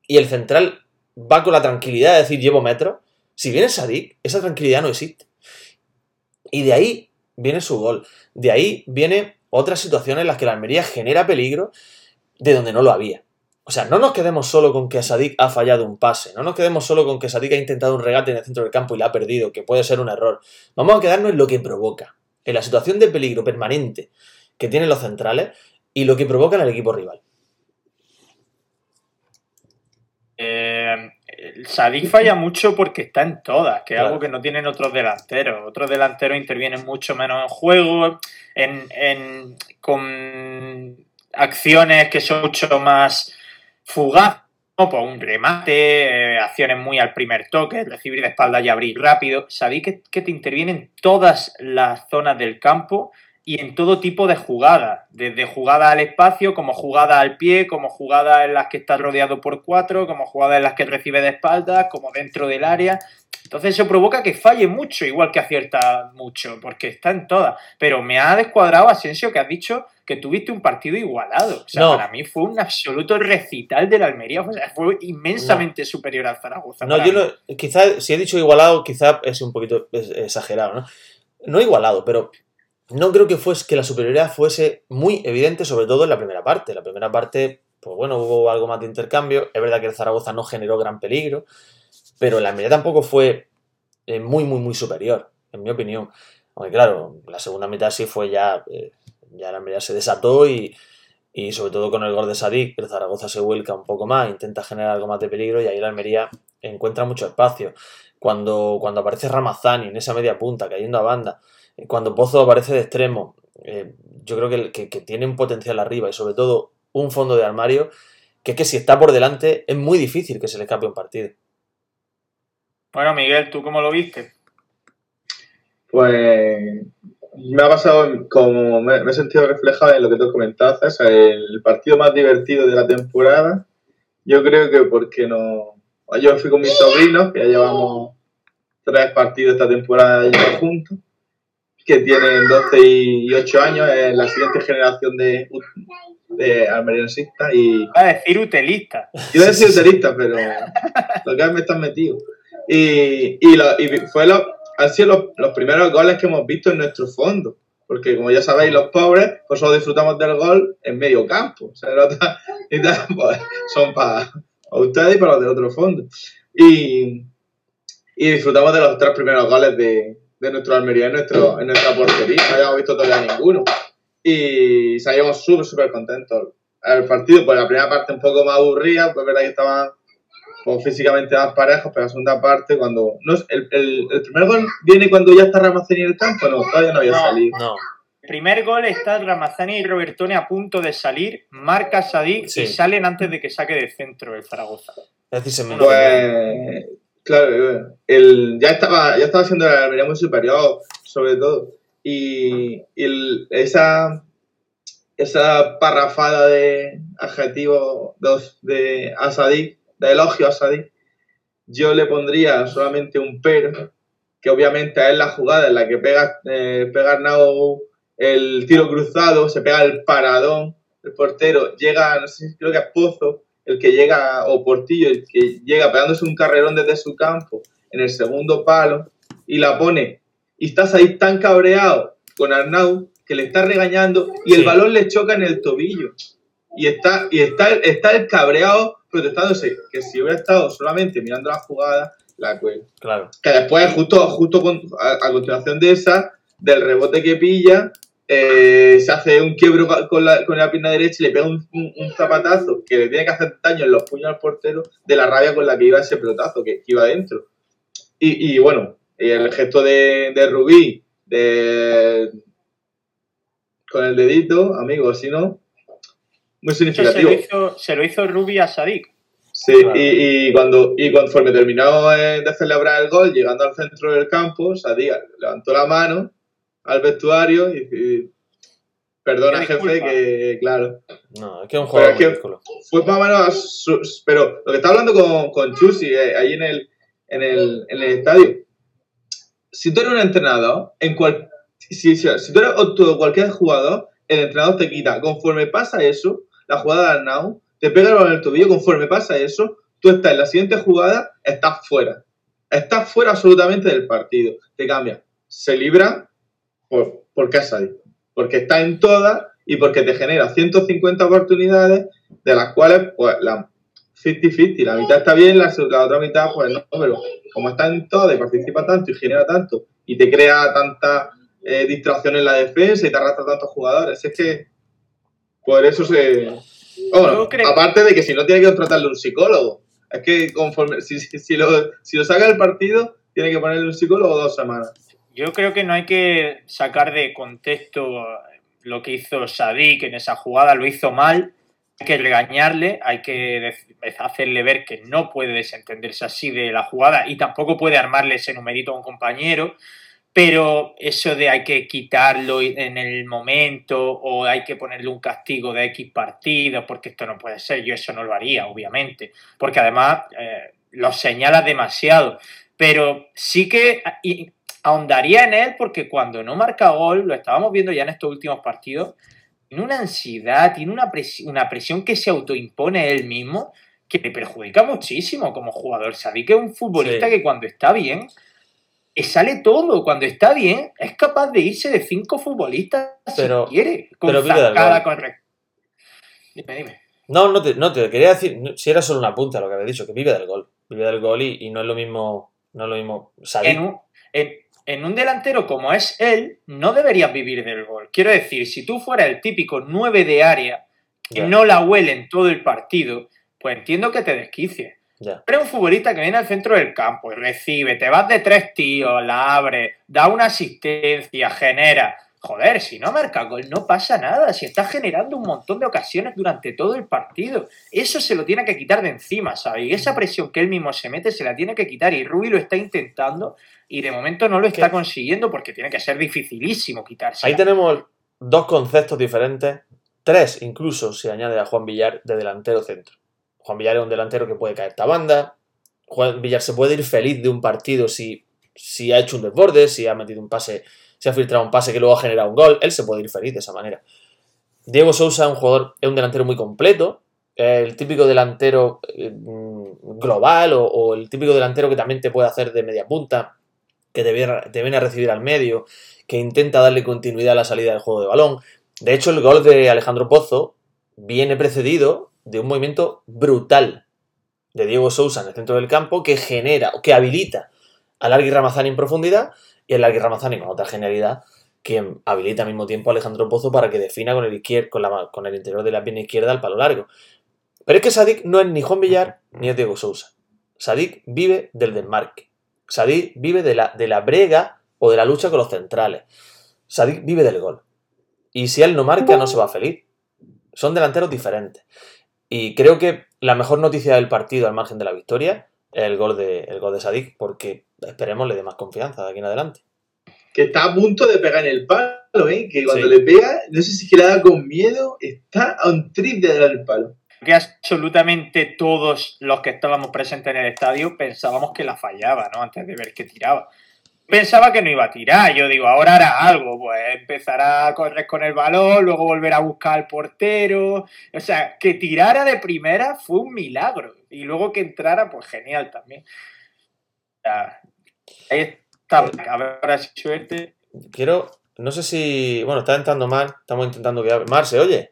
C: y el central va con la tranquilidad de decir llevo metros, si viene Sadik, esa tranquilidad no existe. Y de ahí viene su gol. De ahí viene otras situaciones en las que la Almería genera peligro de donde no lo había. O sea, no nos quedemos solo con que Sadik ha fallado un pase, no nos quedemos solo con que Sadik ha intentado un regate en el centro del campo y la ha perdido, que puede ser un error. Vamos a quedarnos en lo que provoca, en la situación de peligro permanente que tienen los centrales y lo que provoca en el equipo rival.
D: Eh, el Sadik falla mucho porque está en todas, que es
C: Claro.
D: algo que no tienen otros delanteros. Otros delanteros intervienen mucho menos en juego, en, en- con, acciones que son mucho más fugaz, ¿no? Pues un remate, eh, acciones muy al primer toque, recibir de espalda y abrir rápido. Sabéis que, que te intervienen todas las zonas del campo y en todo tipo de jugadas, desde jugada al espacio, como jugada al pie, como jugada en las que estás rodeado por cuatro, como jugada en las que recibe de espaldas, como dentro del área. Entonces eso provoca que falle mucho, igual que acierta mucho, porque está en todas. Pero me ha descuadrado, Asensio, que has dicho que tuviste un partido igualado. O sea,
C: No.
D: para mí fue un absoluto recital de la Almería. O sea, fue inmensamente superior al Zaragoza.
C: No, yo
D: mí.
C: no, quizá, si he dicho igualado, quizá es un poquito exagerado, ¿no? No igualado, pero no creo que fuese que la superioridad fuese muy evidente, sobre todo en la primera parte. La primera parte, pues bueno, hubo algo más de intercambio. Es verdad que el Zaragoza no generó gran peligro, pero la Almería tampoco fue eh, muy, muy, muy superior, en mi opinión. Aunque claro, la segunda mitad sí fue ya, eh, ya la Almería se desató y, y sobre todo con el gol de Sadik, el Zaragoza se vuelca un poco más, intenta generar algo más de peligro y ahí la Almería encuentra mucho espacio. Cuando, cuando aparece Ramazani en esa media punta, cayendo a banda, cuando Pozo aparece de extremo, eh, yo creo que, que, que tiene un potencial arriba y sobre todo un fondo de armario que es que si está por delante es muy difícil que se le escape un partido.
D: Bueno, Miguel, ¿tú cómo lo viste?
E: Pues me ha pasado como me, me he sentido reflejado en lo que tú comentabas, el partido más divertido de la temporada. Yo creo que porque no. Yo fui con mis sobrinos, que ya llevamos tres partidos esta temporada juntos, que tienen 12 y 8 años, es la siguiente generación de, de almeriensistas y
D: Va a decir utelista.
E: yo decía uterista, pero lo que me están metido. Y, y, lo- y fue lo, han sido los, los primeros goles que hemos visto en nuestro fondo. Porque como ya sabéis, los pobres, pues solo disfrutamos del gol en medio campo. O sea, los y tal, pues, son para ustedes y para los del otro fondo. Y, y disfrutamos de los tres primeros goles de, de nuestro Almería en, nuestro, en nuestra portería. No habíamos visto todavía ninguno. Y salíamos súper, súper contentos. El partido, pues la primera parte un poco más aburrida, pues verdad que estaban pues, físicamente más parejos, pero la segunda parte, cuando. No, el, el, el primer gol viene cuando ya está Ramazani en el campo, no, todavía no había
D: No.
E: salido.
C: No,
D: El primer gol está Ramazani y Robertone a punto de salir, marca Sadik
C: Sí.
D: y salen antes de que saque de centro el Zaragoza.
C: es decir, se menos
E: Pues. El, ya, estaba, ya estaba siendo la muy superior, sobre todo. Y, esa, esa parrafada de adjetivos de Asadik, de elogio a Sadik, yo le pondría solamente un pero, que obviamente es la jugada en la que pega, eh, pega Arnau el tiro cruzado, se pega el paradón, el portero llega, no sé, creo que es Pozo, el que llega, o Portillo, el que llega pegándose un carrerón desde su campo en el segundo palo y la pone. Y estás ahí tan cabreado con Arnau que le está regañando y el balón le choca en el tobillo. Y está, y está, está el cabreado protestándose que si hubiera estado solamente mirando la jugada, la cuelga.
C: Claro.
E: Que después, justo, justo con- a, a continuación de esa, del rebote que pilla, eh, se hace un quiebro con la, con la pierna derecha y le pega un, un- un zapatazo que le tiene que hacer daño en los puños al portero de la rabia con la que iba ese pelotazo, que, que iba adentro. Y, y bueno, y el gesto de, de Rubí, de, con el dedito, amigo, si no, muy
D: Eso se lo
E: significativo.
D: hizo, se lo hizo Rubi a Sadik.
E: Sí,
C: Claro.
E: y, y cuando y conforme terminó eh, de celebrar el gol, llegando al centro del campo, Sadik levantó la mano al vestuario y, y perdona jefe que claro.
C: No, es que es un jugador
E: es que-
C: muy ridículo.
E: fue más o menos su- pero lo que está hablando con, con Chusi eh, ahí en el, en el en el estadio. Si tú eres un entrenador en cual si, si, si tú eres otro- cualquier jugador el entrenador te quita. Conforme pasa eso la jugada de Arnau te pega el balón en el tobillo conforme pasa eso tú estás en la siguiente jugada estás fuera. Estás fuera absolutamente del partido. Te cambia. Se libra por, porque es ahí porque está en todas y porque te genera 150 oportunidades de las cuales pues la 50-50, la mitad está bien, la, la otra mitad pues no, pero como está en todas y participa tanto y genera tanto y te crea tanta eh, distracción en la defensa y te arrastra tantos jugadores, es que por eso se... Bueno, aparte de que si no tiene que contratarle un psicólogo, es que conforme si, si, si lo, si lo saca del partido, tiene que ponerle un psicólogo dos semanas.
D: Yo creo que no hay que sacar de contexto lo que hizo Sadik en esa jugada lo hizo mal. Hay que regañarle, hay que hacerle ver que no puede desentenderse así de la jugada y tampoco puede armarle ese numerito a un compañero. Pero eso de hay que quitarlo en el momento o hay que ponerle un castigo de X partidos, porque esto no puede ser, yo eso no lo haría, obviamente, porque además eh, lo señala demasiado. Pero sí que ahondaría en él porque cuando no marca gol, lo estábamos viendo ya en estos últimos partidos, tiene una ansiedad, tiene una, una presión que se autoimpone él mismo que le perjudica muchísimo como jugador. Sabéis que es un futbolista que cuando está bien, sale todo. Cuando está bien, es capaz de irse de cinco futbolistas
C: pero,
D: si quiere. Con
C: pero
D: zancada, con... Dime, dime.
C: No, no te, no te quería decir, si era solo una punta lo que había dicho, que vive del gol. Vive del gol y, y no es lo mismo, no es lo mismo salir.
D: En un, en, en un delantero como es él, no deberías vivir del gol. Quiero decir, si tú fueras el típico 9 de área que no la huele en todo el partido, pues entiendo que te desquicies.
C: Ya.
D: Pero un futbolista que viene al centro del campo y recibe, te vas de tres tíos, la abre, da una asistencia, genera. Joder, si no marca gol, no pasa nada. Si está generando un montón de ocasiones durante todo el partido. Eso se lo tiene que quitar de encima, ¿sabes? Y esa presión que él mismo se mete se la tiene que quitar. Y Rubi lo está intentando y de momento no lo está
C: ¿Qué?
D: consiguiendo porque tiene que ser dificilísimo quitarse.
C: Ahí tenemos dos conceptos diferentes, tres incluso si añade a Juan Villar de delantero centro. Juan Villar es un delantero que puede caer esta banda. Juan Villar se puede ir feliz de un partido si, si ha hecho un desborde, si ha metido un pase, si ha filtrado un pase que luego ha generado un gol. Él se puede ir feliz de esa manera. Diego Sousa es un jugador, es un delantero muy completo. El típico delantero eh, mm, global o, el típico delantero que también te puede hacer de media punta, que te viene, te viene a recibir al medio, que intenta darle continuidad a la salida del juego de balón. De hecho, el gol de Alejandro Pozo viene precedido de un movimiento brutal de Diego Sousa en el centro del campo que genera, o que habilita al Largui Ramazani en profundidad y el Ramazani con otra genialidad que habilita al mismo tiempo a Alejandro Pozo para que defina con el, izquier- con, la- con el interior de la pierna izquierda al palo largo. Pero es que Sadik no es ni Juan Villar ni es Diego Sousa. Sadik vive del desmarque. Sadik vive de la, de la brega o de la lucha con los centrales. Sadik vive del gol. Y si él no marca, no se va feliz. Son delanteros diferentes. Y creo que la mejor noticia del partido, al margen de la victoria, es el gol de, el gol de Sadik, porque esperemos le dé más confianza de aquí en adelante.
E: Que está a punto de pegar en el palo, ¿eh? Que cuando
C: Sí.
E: le pega, no sé si es que le da con miedo, está a un trip de dar el palo.
D: que absolutamente todos los que estábamos presentes en el estadio pensábamos que la fallaba, ¿no? Antes de ver que tiraba. Pensaba que no iba a tirar, yo digo, ahora hará algo, pues empezará a correr con el balón, luego volver a buscar al portero, o sea, que tirara de primera fue un milagro, y luego que entrara, pues genial también. O sea, ahí está, a ver, ahora sí suerte.
C: Quiero, no sé si, bueno, está entrando Mar, estamos intentando que. Mar, ¿se oye?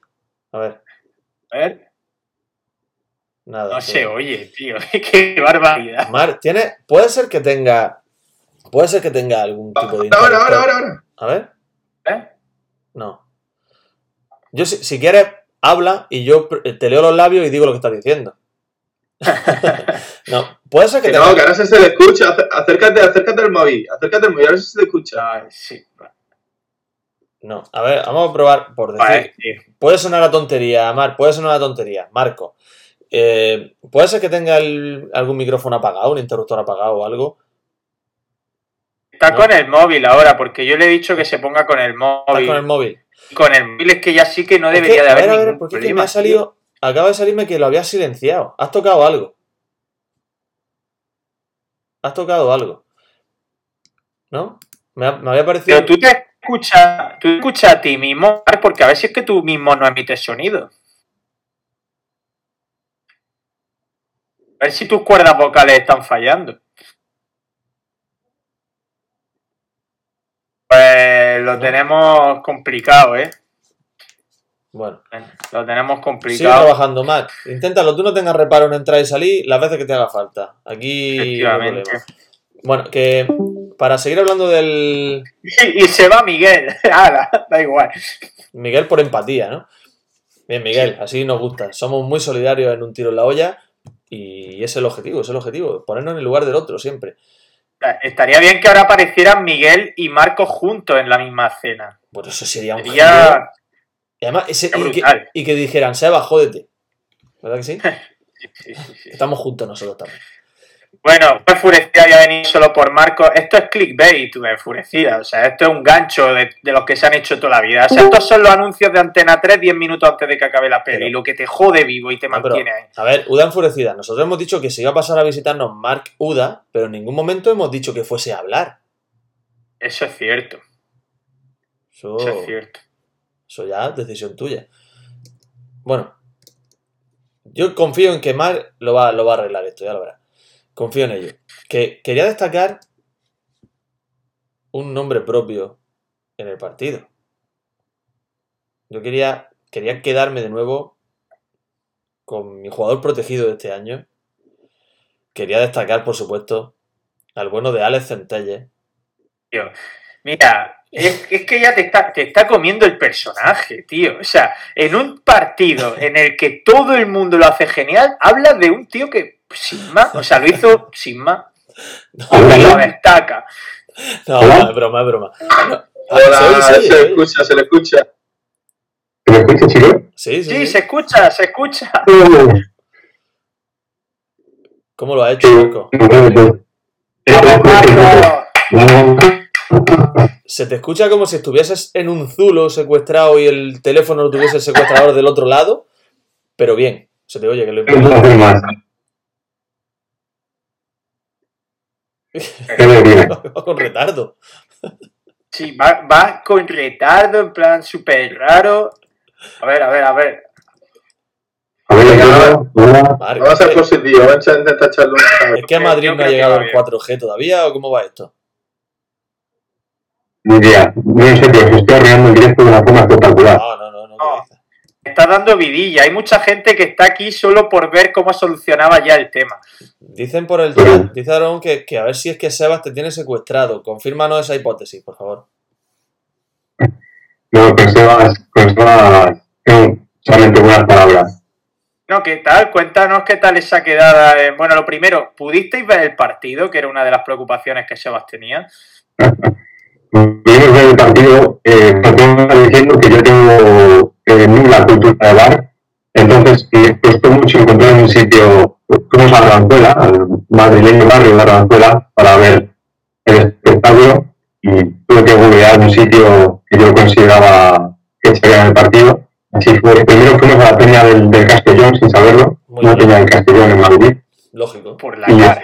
C: A ver,
D: A ver,
C: nada.
D: no
C: se
D: se oye, tío, qué barbaridad.
C: Mar, tiene, puede ser que tenga, puede ser que tenga algún tipo de
E: Ahora, ahora, ahora, ahora.
C: A ver,
D: ¿Eh?
C: no. Yo, si, si quieres, habla y yo te leo los labios y digo lo que estás diciendo. No, puede ser que
E: Que
C: tenga...
E: no, que ahora se se le escucha. Acércate, acércate al móvil. Acércate al móvil, a ver si se le escucha.
D: Ay, sí.
C: No, a ver, vamos a probar por decir.
D: Vale.
C: Puede sonar a tontería, Mar, puede sonar a tontería. Marco, eh, puede ser que tenga el- algún micrófono apagado, un interruptor apagado o algo.
D: Está
C: No.
D: con el móvil ahora, porque yo le he dicho que se ponga con el
C: ¿Estás
D: móvil.
C: con el móvil?
D: Con el móvil es que ya sí que no
C: Es que,
D: debería de
C: a
D: haber
C: ver, a ver,
D: ningún
C: porque es que
D: problema.
C: me ha salido. Acaba de salirme que lo habías silenciado. Has tocado algo. Has tocado algo. ¿No? Me, me había parecido.
D: Pero tú te escuchas, tú escuchas a ti mismo, porque a si es que tú mismo no emites sonido. A ver si tus cuerdas vocales están fallando. Pues lo tenemos complicado, ¿eh?
C: Bueno,
D: Lo tenemos
C: sigue
D: complicado.
C: trabajando, Matt. Inténtalo, tú no tengas reparo en entrar y salir las veces que te haga falta. Aquí. no. Bueno, que para seguir hablando del.
D: Y, y se va Miguel. Ala, da igual.
C: Miguel por empatía, ¿no? Bien, Miguel, así nos gusta. Somos muy solidarios en un tiro en la olla y ese es el objetivo, ese es el objetivo, ponernos en el lugar del otro siempre.
D: Estaría bien que ahora aparecieran Miguel y Marcos juntos en la misma escena.
C: Pues eso sería un
D: Sería,
C: Y además, ese,
D: Está
C: y, que, y que dijeran, Seba, jódete. ¿Verdad que sí?
D: Sí, sí, sí.
C: Estamos juntos nosotros también.
D: Bueno, fue enfurecida y ha venido solo por Marco. Esto es clickbait, tú enfurecida. O sea, esto es un gancho de, de los que se han hecho toda la vida. O sea, estos son los anuncios de Antena 3 10 minutos antes de que acabe la peli.
C: Pero-
D: lo que te jode vivo y te
C: No, pero,
D: mantiene ahí.
C: a ver, Uda enfurecida. Nosotros hemos dicho que se iba a pasar a visitarnos Mark Uda, pero en ningún momento hemos dicho que fuese a hablar.
D: Eso es cierto.
C: Eso
D: es cierto.
C: Eso ya es decisión tuya. Bueno, yo confío en que Mark lo va, lo va a arreglar esto, ya lo verás. Confío en ello. Que quería destacar un nombre propio en el partido. Yo quería, quería quedarme de nuevo con mi jugador protegido de este año. Quería destacar, por supuesto, al bueno de Alex Centelle.
D: Tío. Mira, es, es que ya te está, te está comiendo el personaje, tío. O sea, en un partido en el que todo el mundo lo hace genial, hablas de un tío que sin más, o sea, lo hizo sin más. Y lo destaca.
C: No, no, es broma, es broma. No,
E: Hola,
C: se oye, se oye,
E: se
C: se
E: le escucha, se le escucha.
F: ¿Me escuchas, chicos?
C: Sí, sí,
D: Sí,
C: sí.
D: se escucha, se escucha.
C: ¿Cómo lo ha hecho, Marco?
F: No.
C: Se te escucha como si estuvieses en un zulo secuestrado y el teléfono lo tuviese el secuestrador del otro lado, pero bien, se te oye que lo
F: No. Qué alegría.
C: con retardo.
D: Sí, va, va con retardo, en plan súper raro. A ver, a ver, a ver.
F: A ver.
C: Marco,
E: Vamos a ser positivos, vamos a intentar echarle un
C: ¿Es que a Madrid no ha llegado
D: va
C: el
D: bien.
C: 4G todavía o cómo va esto?
F: No sé, pero os estoy arreglando el directo de una forma espectacular.
C: No, no, no, no. ¿qué
D: No.
C: dices?
D: Está dando vidilla. Hay mucha gente que está aquí solo por ver cómo solucionaba ya el tema.
C: Dicen por el chat, dice Aaron que, que a ver si es que Sebas te tiene secuestrado. Confírmanos esa hipótesis, por favor.
F: No, con Sebas, con Sebas, tengo solamente buenas palabras.
D: No, ¿qué tal? Cuéntanos qué tal esa quedada. Bueno, lo primero, ¿pudisteis ver el partido? Que era una de las preocupaciones que Sebas tenía.
F: Pudimos ver el partido, eh, porque me está diciendo que yo tengo eh, nula cultura de bar, entonces me costó mucho encontrar un sitio, fuimos a Arganzuela, al madrileño barrio de Arganzuela, para ver el espectáculo y tuve que googlear un sitio que yo consideraba que sería el partido. Así fue. Primero fuimos a la peña del, del Castellón, sin saberlo,
C: Muy
F: una
C: bien.
F: peña del Castellón en Madrid,
C: Lógico.
D: Por la
F: y,
D: cara.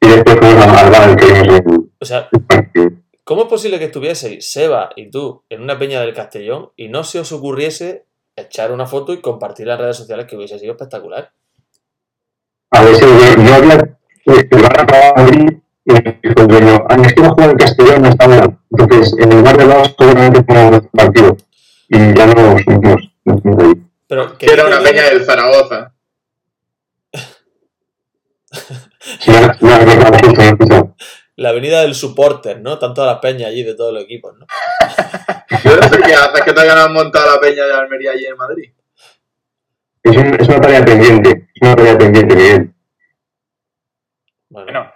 F: y después fuimos al bar que vimos el,
C: O sea,
F: el partido.
C: ¿Cómo es posible que estuvieseis Seba y tú en una peña del Castellón y no se os ocurriese echar una foto y compartirla en redes sociales que hubiese sido espectacular?
F: A ver si yo, yo había eh, abrir y el dueño, ah, es que va a jugar en Castellón hasta ahora. Entonces, en el bar de lado seguramente jugamos partido. Y ya no nos ahí.
C: Pero que
E: era una peña del Zaragoza.
F: Sí, me- me ha
C: la avenida del supporter, ¿no? Están todas las peñas allí de todos los equipos, ¿no?
E: Yo no sé qué haces, que todavía no han montado la peña de Almería allí en Madrid.
F: Es, un- es una tarea pendiente. Es una tarea pendiente, Miguel.
C: Bueno,
D: Bueno.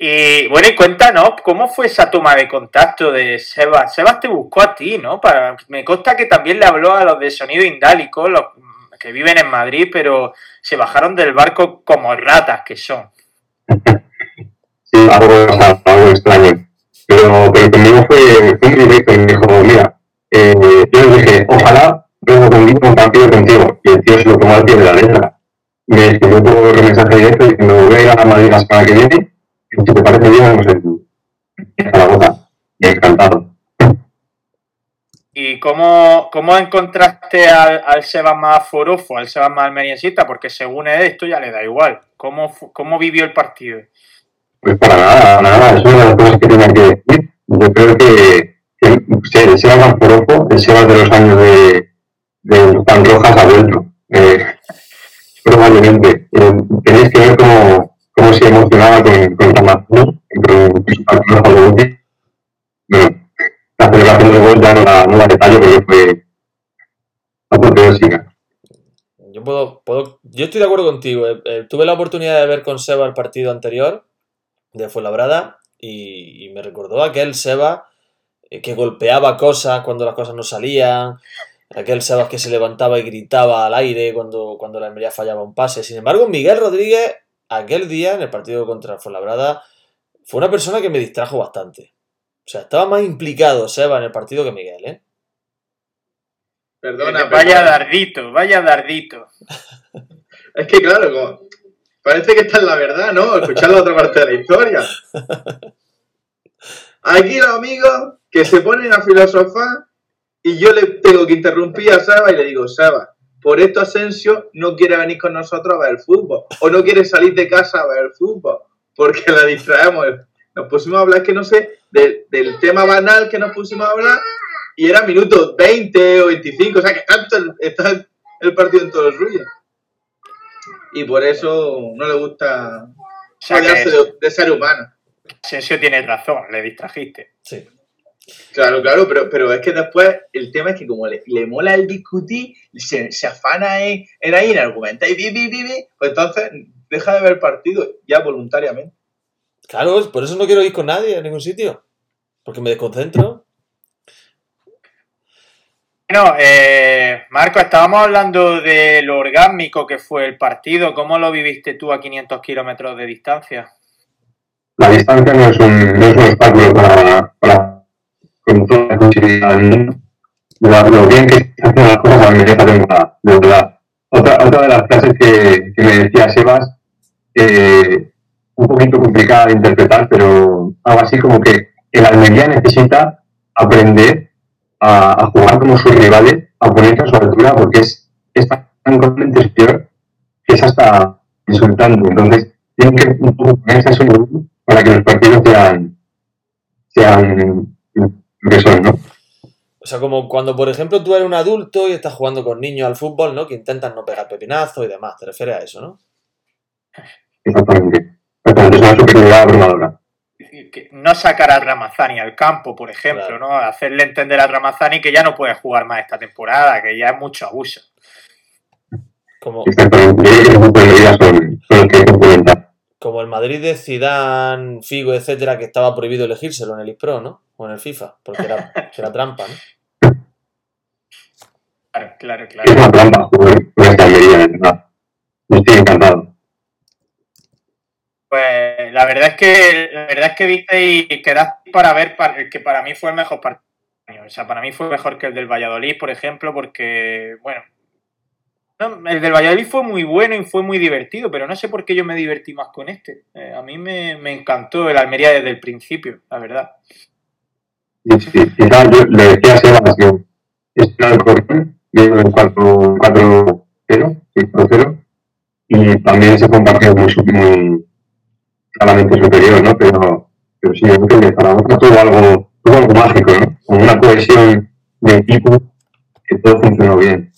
D: Y bueno, y cuéntanos, ¿cómo fue esa toma de contacto de Sebas? Sebas te buscó a ti, ¿no? Para, me consta que también le habló a los de Sonido Indálico, los que viven en Madrid, pero se bajaron del barco como ratas que son.
F: Sí, algo, extraño. Pero, pero conmigo fue, fue muy directo y me dijo, mira, eh, yo le dije, ojalá venga conmigo un partido contigo. Y el tío se lo tomó al pie de la letra. Me escribió por mensaje directo diciendo, voy a ir a Madrid la semana que viene, y si te parece bien, vamos en, en Zaragoza. Y encantado.
D: ¿Y cómo, cómo encontraste al, al Sebas más forofo, al Sebas más almeriensista? Porque según él esto ya le da igual. ¿Cómo, cómo vivió el partido?
F: Pues para nada, nada, es una de las cosas que tenía que decir. Yo creo que, que sí, el Sebas Manforopo, el Sebas de los años de, de Juan Rojas adentro. Eh, probablemente. Eh, tenéis que ver cómo, cómo se emocionaba con, con Tamazón, con, su partido favorito. Bueno, la celebración del gol ya no la, no la detallo porque fue apoteósica.
C: yo puedo, puedo. Yo estoy de acuerdo contigo. eh, eh, tuve la oportunidad de ver con Seba el partido anterior de Fuenlabrada y, y me recordó aquel Seba eh, que golpeaba cosas cuando las cosas no salían, aquel Sebas que se levantaba y gritaba al aire cuando, cuando la Almería fallaba un pase. Sin embargo, Miguel Rodríguez, aquel día en el partido contra Fuenlabrada, fue una persona que me distrajo bastante. O sea, estaba más implicado Seba en el partido que Miguel, ¿eh?
E: Perdona,
D: vaya
E: perdona.
D: dardito, vaya dardito.
E: Es que claro, como- parece que esta es la verdad, ¿no? Escuchar la otra parte de la historia. Aquí los amigos que se ponen a filosofar y yo le tengo que interrumpir a Seba y le digo, Seba, por esto Asensio no quiere venir con nosotros a ver el fútbol o no quiere salir de casa a ver fútbol porque la distraemos. Nos pusimos a hablar, que no sé, del, del tema banal que nos pusimos a hablar y era minutos 20 o 25, o sea que el- está el partido en todo el suyo. Y por eso no le gusta
D: O sea
E: rodearse
D: que
E: de, de ser humano.
D: Asensio tiene razón, le distrajiste.
C: Sí.
E: Claro, claro, pero, pero es que después el tema es que como le, le mola el discutir, se, se afana en, en ahí, en argumentar y bi, bi, bi, bi, pues entonces deja de ver el partido ya voluntariamente.
C: Claro, por eso no quiero ir con nadie a ningún sitio. Porque me desconcentro.
D: Bueno, eh, Marco, estábamos hablando de lo orgánico que fue el partido. ¿Cómo lo viviste tú a 500 kilómetros de distancia?
F: La distancia no es un, no es un obstáculo para, para con toda la posibilidad. Lo, bien que se hacen las cosas mí esta temporada, de verdad. Otra, otra de las frases que, que me decía Sebas, eh, un poquito complicada de interpretar, pero algo así como que el Almería necesita aprender a, a jugar como sus rivales, a ponerse a su altura, porque es, es tan completamente superior que es hasta insultante. Entonces, tienen que un poco ponerse a su nivel para que los partidos sean, sean lo que son, ¿no?
C: O sea, como cuando, por ejemplo, tú eres un adulto y estás jugando con niños al fútbol, ¿no? Que intentan no pegar pepinazos y demás. ¿Te refieres a eso, no?
F: Exactamente. Exactamente, es una superioridad abrumadora.
D: Que No sacar a Ramazani al campo, por ejemplo,
C: Claro.
D: ¿no? Hacerle entender a Ramazani que ya no puede jugar más esta temporada, que ya es mucho abuso.
C: Como,
F: implementar.
C: como el Madrid de Zidane, Figo, etcétera, que estaba prohibido elegírselo en el eSpro, ¿no? O en el FIFA, porque era, era trampa, ¿no?
D: Claro, claro,
F: Es
D: claro.
F: una trampa. Yo estoy encantado.
D: Pues la verdad es que la verdad es que viste y quedaste para ver para- que para mí fue el mejor partido. O sea, para mí fue mejor que el del Valladolid, por ejemplo, porque, bueno, no, el del Valladolid fue muy bueno y fue muy divertido, pero no sé por qué yo me divertí más con este. Eh, a mí me, me encantó el Almería desde el principio, la verdad.
F: Y sí, quizás yo le decía a Sebas que este era el viendo en 4-0, sí, 4-0, y también se fue un muy, muy claramente superior, ¿no? Pero, pero sí, yo creo que Zaragoza tuvo algo, tuvo algo mágico, ¿no? Con una cohesión de equipo que todo funcionó bien.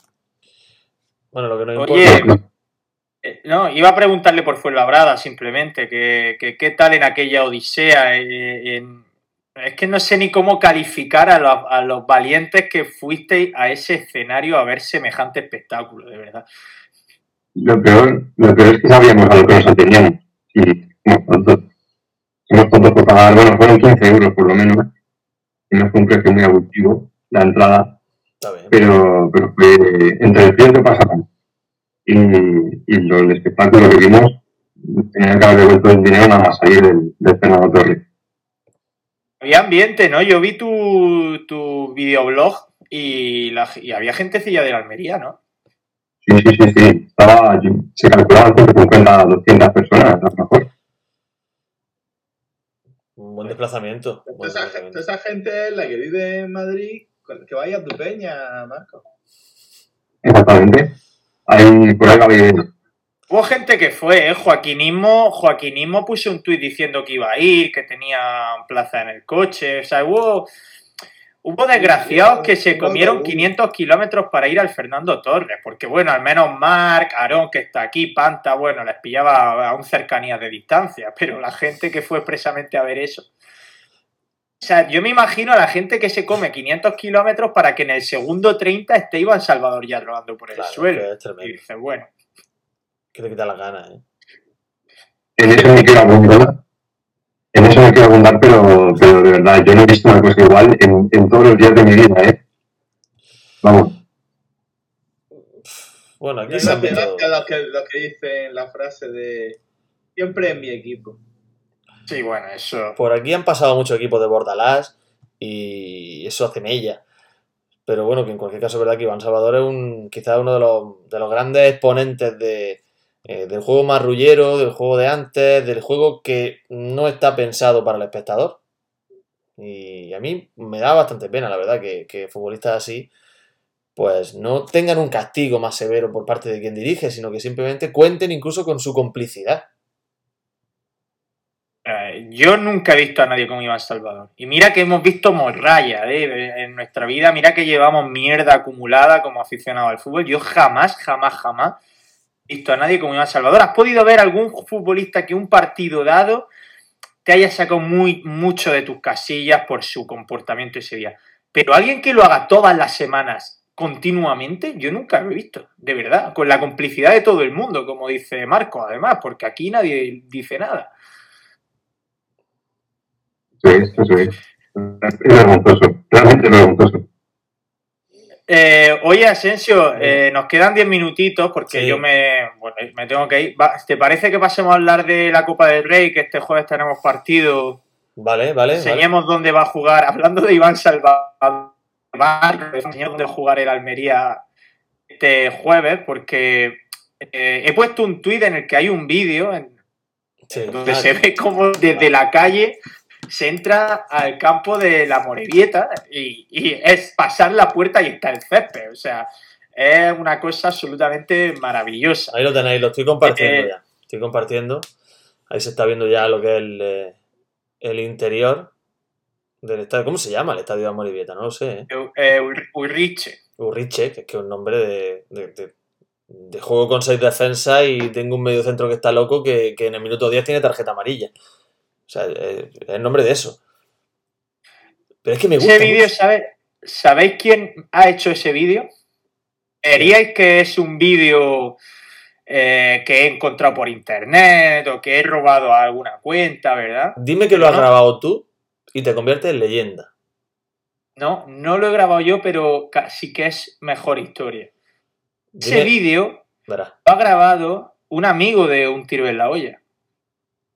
C: Bueno, lo que no
D: Oye,
C: importa.
D: Eh, No, iba a preguntarle por Fuenlabrada simplemente, que, que qué tal en aquella odisea. eh, en- es que no sé ni cómo calificar a los, a los valientes que fuisteis a ese escenario a ver semejante espectáculo, de verdad.
F: Lo peor, lo peor es que sabíamos a lo que nos ateníamos. Y Somos tontos por pagar, bueno, fueron 15 euros por lo menos. Y no fue un precio muy abusivo la entrada,
C: Está bien.
F: pero, pero fue entre el que pasaban y, y lo, el espectáculo que vimos, tenían que haber devuelto el dinero nada más salir del, del Fernando Torres.
D: Había ambiente, ¿no? Yo vi tu, tu videoblog y, la, y había gentecilla de la Almería, ¿no?
F: Sí, sí, sí, sí. Estaba, se calculaban 150, 200 personas, a lo mejor.
C: Un buen desplazamiento. buen
E: Esa, esa gente es la que vive en Madrid, con- que vaya a tu peña, Marco.
F: Exactamente. Hay un colega de,
D: Hubo gente que fue, ¿eh? Joaquinismo, Joaquinismo puso un tuit diciendo que iba a ir, que tenía plaza en el coche. O sea, hubo, hubo desgraciados que se comieron 500 kilómetros para ir al Fernando Torres. Porque, bueno, al menos Marc, Aarón, que está aquí, Panta, bueno, les pillaba a un cercanía de distancia. Pero la gente que fue expresamente a ver eso. O sea, yo me imagino a la gente que se come 500 kilómetros para que en el segundo 30 esté Iván Salvador ya rodando por el
C: Claro,
D: suelo.
C: es
D: Y dices, bueno.
C: Que te quita las ganas, ¿eh?
F: en ese Miquel Abundona, en eso no quiero abundar, pero, pero de verdad, yo no he visto una cosa igual en, en todos los días de mi vida, ¿eh? Vamos.
C: Bueno, aquí
E: a los que, dicen la frase de siempre en mi equipo.
D: Sí, bueno, eso.
C: Por aquí han pasado muchos equipos de Bordalás y eso hace mella. Pero bueno, que en cualquier caso es verdad que Iván Salvador es un, quizás uno de los, de los grandes exponentes de, eh, del juego marrullero, del juego de antes, del juego que no está pensado para el espectador. Y a mí me da bastante pena, la verdad, que, que futbolistas así pues no tengan un castigo más severo por parte de quien dirige, sino que simplemente cuenten incluso con su complicidad.
D: Eh, yo nunca he visto a nadie como Iván Salvador. Y mira que hemos visto morralla ¿eh? en nuestra vida, mira que llevamos mierda acumulada como aficionado al fútbol. Yo jamás, jamás, jamás visto a nadie como Iván Salvador. ¿Has podido ver algún futbolista que un partido dado te haya sacado muy, mucho de tus casillas por su comportamiento ese día? Pero alguien que lo haga todas las semanas continuamente, yo nunca lo he visto, de verdad, con la complicidad de todo el mundo, como dice Marco, además, porque aquí nadie dice nada.
F: Es, eso es. Es vergonzoso, realmente vergonzoso.
D: Eh, oye, Asensio, eh, nos quedan 10 minutitos porque
C: Sí.
D: yo me, bueno, me tengo que ir. Va, ¿Te parece que pasemos a hablar de la Copa del Rey? Que este jueves tenemos partido.
C: Vale, vale. vale.
D: Enseñemos dónde va a jugar. Hablando de Iván Salvador, enseñemos dónde jugar el Almería este jueves porque eh, he puesto un tuit en el que hay un vídeo
C: Sí.
D: donde
C: Ah,
D: se ve como desde la calle se entra al campo de la Morevieta y, y es pasar la puerta y está el césped. O sea, es una cosa absolutamente maravillosa.
C: Ahí lo tenéis, lo estoy compartiendo
D: Eh,
C: ya. Estoy compartiendo. Ahí se está viendo ya lo que es el, eh, el interior del estadio. ¿Cómo se llama el estadio de Amorivieta? No lo sé. ¿eh?
D: Eh, Ur- Urriche.
C: Urriche, que es que es un nombre de, de- de- de juego con seis defensas y tengo un medio centro que está loco que, que en el minuto 10 tiene tarjeta amarilla. O sea, eh, es el nombre de eso. Pero es que me gusta.
D: Ese vídeo. ¿sabe- ¿sabéis quién ha hecho ese vídeo? ¿Veríais que es un vídeo eh, que he encontrado por internet o que he robado a alguna cuenta, verdad?
C: Dime que lo has
D: ¿No?
C: grabado tú y te conviertes en leyenda.
D: No, no lo he grabado yo, pero casi que es mejor historia. Ese vídeo lo ha grabado un amigo de Un Tiro en la Olla.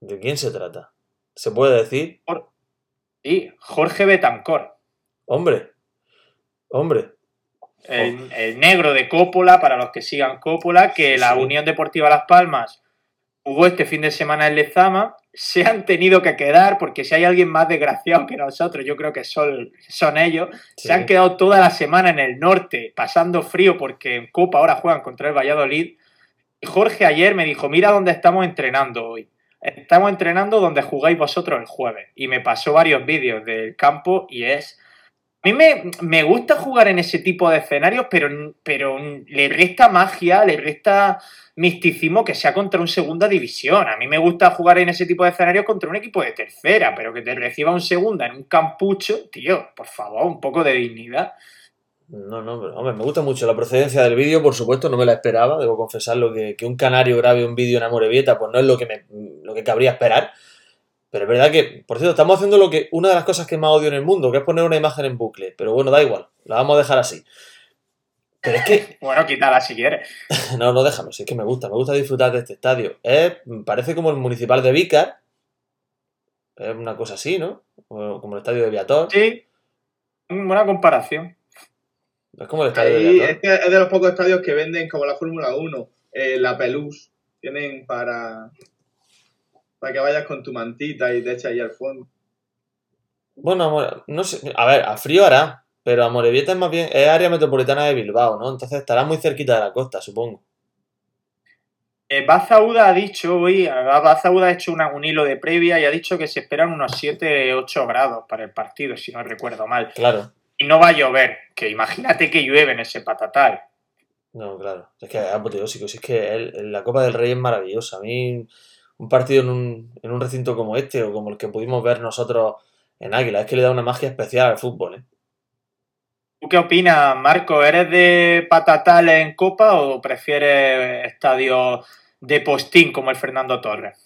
C: ¿de quién se trata? ¿Se puede decir?
D: Y Jorge Betancor,
C: Hombre, hombre,
D: el, el negro de Coppola, para los que sigan Coppola, que
C: Sí,
D: la
C: sí.
D: Unión Deportiva Las Palmas jugó este fin de semana en Lezama, se han tenido que quedar, porque si hay alguien más desgraciado que nosotros, yo creo que son, son ellos,
C: sí.
D: se han quedado toda la semana en el norte, pasando frío, porque en Copa ahora juegan contra el Valladolid. Y Jorge ayer me dijo, mira dónde estamos entrenando hoy. Estamos entrenando donde jugáis vosotros el jueves. Y me pasó varios vídeos del campo y es... A mí me, me gusta jugar en ese tipo de escenarios, pero, pero le resta magia, le resta misticismo que sea contra un segunda división. A mí me gusta jugar en ese tipo de escenarios contra un equipo de tercera, pero que te reciba un segunda en un campucho, tío, por favor, un poco de dignidad.
C: No, no, pero hombre, me gusta mucho la procedencia del vídeo, por supuesto, no me la esperaba, debo confesarlo que, que un canario grabe un vídeo en Amorebieta, pues no es lo que me, lo que cabría esperar. Pero es verdad que, por cierto, estamos haciendo lo que una de las cosas que más odio en el mundo, que es poner una imagen en bucle. Pero bueno, da igual, la vamos a dejar así. Pero es que,
D: Bueno, quítala si quieres.
C: no, no déjame, si es que me gusta, me gusta disfrutar de este estadio. Es, parece como el municipal de Vícar, es una cosa así, ¿no? O como el estadio de Viator,
D: Sí, buena comparación.
C: Es como el estadio de
E: Ahí,
C: Viator.
E: este es de los pocos estadios que venden como la Fórmula 1, eh, la Pelús. Tienen para, para que vayas con tu mantita y te eches ahí al fondo.
C: Bueno, Amore- no sé, a ver, a frío hará, pero Amorebieta es más bien, es área metropolitana de Bilbao, ¿no? Entonces estará muy cerquita de la costa, supongo.
D: Eh, Bazauda ha dicho hoy, Bazauda ha hecho una- un hilo de previa y ha dicho que se esperan unos 7-8 grados para el partido, si no recuerdo mal.
C: Claro,
D: Y no va a llover, que imagínate que llueve en ese patatal.
C: no, claro. Es que es apoteósico, si es que el- el- la Copa del Rey es maravillosa. A mí, un partido en un, en un recinto como este, o como el que pudimos ver nosotros en Águila, es que le da una magia especial al fútbol, ¿eh?
D: ¿Tú qué opinas, Marco? ¿Eres de patatal en Copa o prefieres estadios de postín como el Fernando Torres?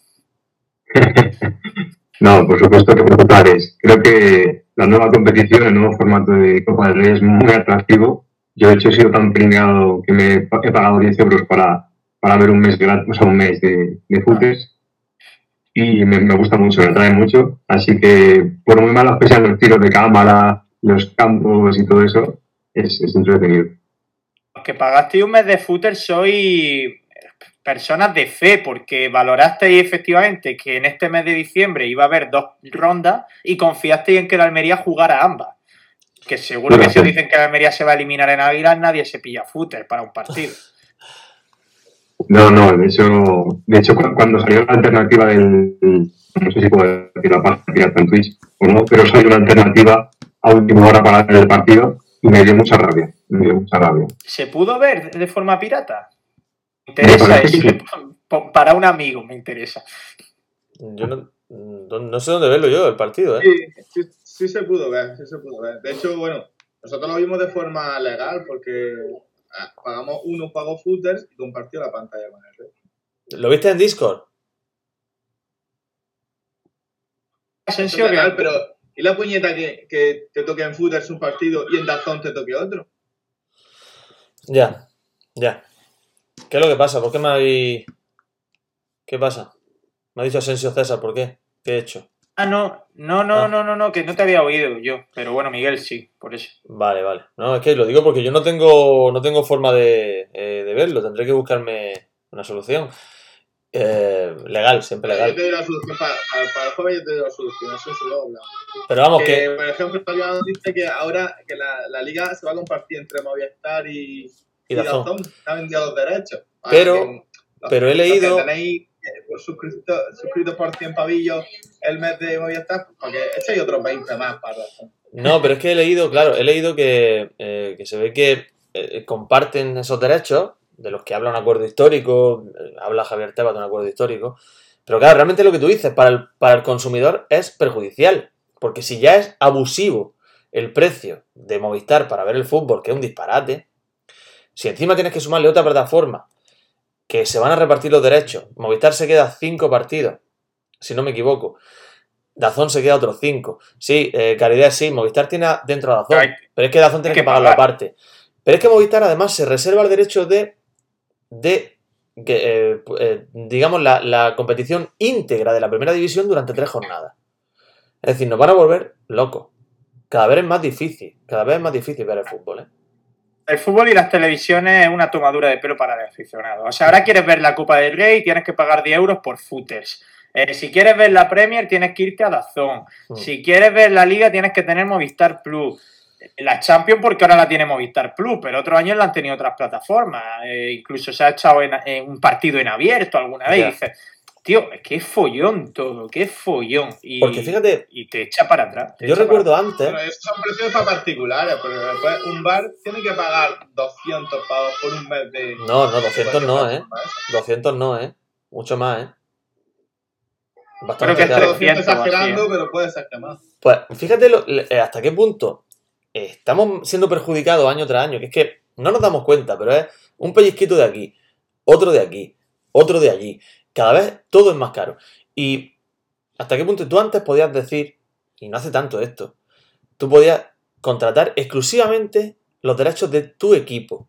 F: No, por supuesto que preocupares. Creo que la nueva competición, el nuevo formato de Copa del Rey es muy atractivo. Yo, de hecho, he sido tan pringado que me he pagado 10 euros para, para ver un mes gratis, o sea, un mes de, de footers. Y me, gusta mucho, me atrae mucho. Así que, por muy malos que sean los tiros de cámara, los campos y todo eso, es, es entretenido.
D: Los que pagasteis un mes de footer soy personas de fe, porque valorasteis efectivamente que en este mes de diciembre iba a haber dos rondas y confiasteis en que la Almería jugara ambas. Que seguro
F: Bueno,
D: que si
F: sí.
D: dicen que la Almería se va a eliminar en Águila, nadie se pilla footer para un partido.
F: No, no, de hecho, de hecho cu- cuando salió la alternativa del, no sé si puedo decir la página en Twitch o no, pero salió una alternativa a última hora para el partido y me dio mucha rabia, me dio mucha rabia.
D: ¿Se pudo ver de forma pirata? Me interesa
F: que.
D: Pa- Para un amigo me interesa.
C: Yo no, no, no sé dónde verlo yo, el partido, ¿eh?
E: Sí, sí, sí se pudo ver, sí se pudo ver. De hecho, bueno, nosotros lo vimos de forma legal porque ah, pagamos uno pagó footers y compartió la pantalla con el rey.
C: ¿Lo viste en Discord?
E: Es legal, pero ¿y la puñeta que, que te toque en footers un partido y en Dazón te toque otro?
C: Ya, ya. ¿Qué es lo que pasa? ¿Por qué me habéis... ¿Qué pasa? Me ha dicho Asensio César, ¿por qué? ¿Qué he hecho?
D: Ah, no, no, no,
C: Ah.
D: no, no, no, que no te había oído yo. Pero bueno, Miguel sí, por eso.
C: Vale, vale. No, es que lo digo porque yo no tengo, no tengo forma de, eh, de verlo. Tendré que buscarme una solución. Eh, legal, siempre
E: Yo
C: legal.
E: te doy la solución para, para, para el jueves, yo te doy la solución. Eso se lo hablamos.
C: Pero vamos,
E: que,
C: que...
E: por ejemplo, todavía dice que ahora que la, la liga se va a compartir entre Movistar y,
C: Y Dazón.
E: Ha vendido los derechos. Ah,
C: Pero- pero he
E: los que
C: leído-
E: tenéis eh, suscritos, suscritos por 100 pavillos el mes de Movistar, pues, para que echéis otros 20 más para Dazón.
C: No, pero es que he leído, claro, he leído que, eh, que se ve que eh, comparten esos derechos, de los que habla un acuerdo histórico, eh, habla Javier Tebas de un acuerdo histórico, pero claro, realmente lo que tú dices para el, para el consumidor es perjudicial, porque si ya es abusivo el precio de Movistar para ver el fútbol, que es un disparate, si encima tienes que sumarle otra plataforma que se van a repartir los derechos, Movistar se queda cinco partidos, si no me equivoco, Dazón se queda otros cinco. Sí, eh, Caridad sí, Movistar tiene a- dentro a Dazón, pero es que Dazón tiene
D: que
C: que pagarlo
D: pagar.
C: aparte. Pero es que Movistar además se reserva el derecho de, de que, eh, eh, digamos, la, la competición íntegra de la primera división durante tres jornadas. Es decir, nos van a volver locos. Cada vez es más difícil, cada vez es más difícil ver el fútbol. ¿eh?
D: El fútbol y las televisiones es una tomadura de pelo para el aficionado. O sea, ahora quieres ver la Copa del Rey, tienes que pagar 10 euros por footers. Eh, si quieres ver la Premier, tienes que irte a Dazón.
C: Mm.
D: Si quieres ver la Liga, tienes que tener Movistar Plus. La Champions, porque ahora la tiene Movistar Plus, pero otros años la han tenido otras plataformas. Eh, incluso se ha echado en, en un partido en abierto alguna vez. Y dices, tío, es que es follón todo, qué follón. Y,
C: Porque fíjate,
D: y te echa para atrás.
C: yo recuerdo
D: para
C: antes,
E: esos son precios para particulares, pero después un bar tiene que pagar 200 pavos por un mes de.
C: no, no, 200 no, ¿eh?
E: Para eso.
C: 200 no, ¿eh? Mucho más, ¿eh?
D: Creo
C: Bastante
D: que es
C: caro.
D: 300 o así,
E: exagerando,
D: ¿eh?
E: pero puede ser que más.
C: Pues fíjate lo- eh, hasta qué punto estamos siendo perjudicados año tras año, que es que no nos damos cuenta, pero es un pellizquito de aquí, otro de aquí, otro de allí. Cada vez todo es más caro. Y hasta qué punto tú antes podías decir, y no hace tanto esto, tú podías contratar exclusivamente los derechos de tu equipo.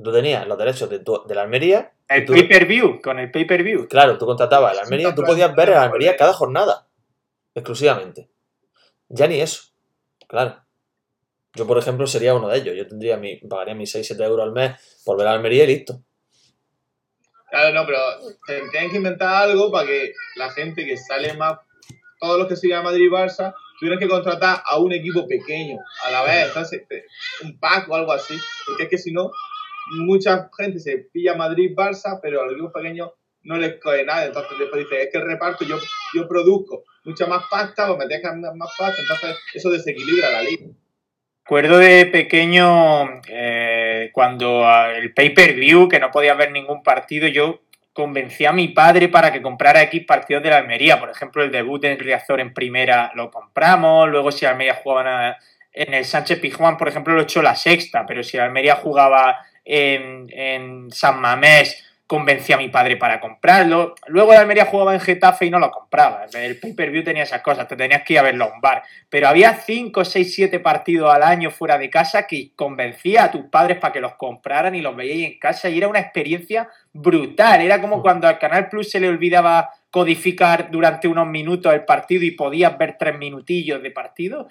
C: Tú tenías los derechos de, tu- de la Almería. y
D: El
C: tú-
D: pay-per-view, con el pay-per-view.
C: Claro, tú contratabas a la Almería, tú podías ver a la Almería cada jornada, exclusivamente. Ya ni eso, claro. Yo, por ejemplo, sería uno de ellos. Yo tendría mi, pagaría mis 6-7 euros al mes por ver a la Almería y listo.
E: Claro, no, pero te- tienen que inventar algo para que la gente que sale más, todos los que siguen a Madrid y Barça, tuvieran que contratar a un equipo pequeño a la vez, entonces te- un pack o algo así, porque es que si no, mucha gente se pilla Madrid Barça, pero a los equipos pequeños no les coge nada, entonces después dice, es que el reparto yo, yo produzco mucha más pasta, pues me dejan más pasta, entonces eso desequilibra la liga.
D: Recuerdo de pequeño, eh, cuando ah, el pay-per-view, que no podía ver ningún partido, yo convencí a mi padre para que comprara X partidos de la Almería. Por ejemplo, el debut de Riazor en primera lo compramos. Luego, si Almería jugaba en el Sánchez Pizjuán, por ejemplo, lo echó la sexta. Pero si Almería jugaba en, en San Mamés, convencí a mi padre para comprarlo. Luego de Almería jugaba en Getafe y no lo compraba. El pay-per-view tenía esas cosas, te tenías que ir a verlo a un bar. Pero había 5, 6, 7 partidos al año fuera de casa que convencía a tus padres para que los compraran y los veíais en casa y era una experiencia brutal. Era como cuando al Canal Plus se le olvidaba codificar durante unos minutos el partido y podías ver tres minutillos de partido.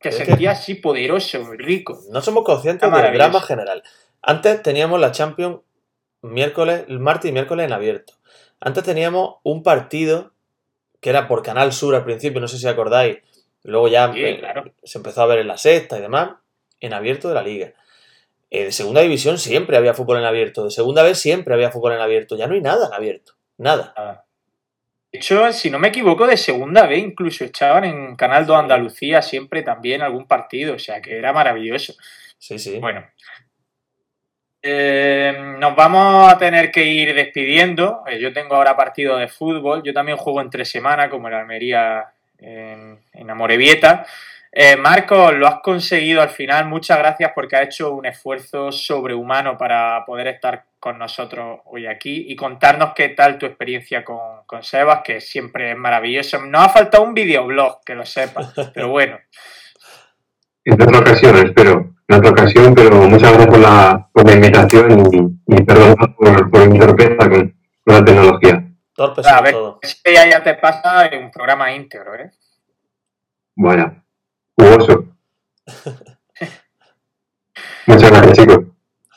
D: Te sentías así poderoso, rico.
C: No somos conscientes del drama general. Antes teníamos la Champions miércoles, martes y miércoles en abierto. Antes teníamos un partido que era por Canal Sur al principio, no sé si acordáis. Luego ya se empezó a ver en la sexta y demás, en abierto de la liga. Eh, de segunda división siempre había fútbol en abierto. De segunda vez siempre había fútbol en abierto. Ya no hay nada en abierto. Nada.
D: Ah. De hecho, si no me equivoco, de segunda vez incluso echaban en Canal 2 Andalucía siempre también algún partido. O sea que era maravilloso.
C: Sí, sí.
D: Bueno, eh, nos vamos a tener que ir despidiendo. Eh, yo tengo ahora partido de fútbol. Yo también juego entre semana, como en Almería en, en Amorebieta. Eh, Marcos, lo has conseguido al final. Muchas gracias porque has hecho un esfuerzo sobrehumano para poder estar con nosotros hoy aquí y contarnos qué tal tu experiencia con, con Sebas, que siempre es maravilloso. Nos ha faltado un videoblog, que lo sepas, pero bueno.
F: En otra ocasión, espero en otra ocasión, pero muchas gracias por la, por la invitación y, y perdón por, por, mi torpeza con, con la tecnología.
D: Torpes a ver, todo. Si ya te pasa en un programa íntegro, ¿eh?
F: Vaya, jugoso. muchas gracias, chicos.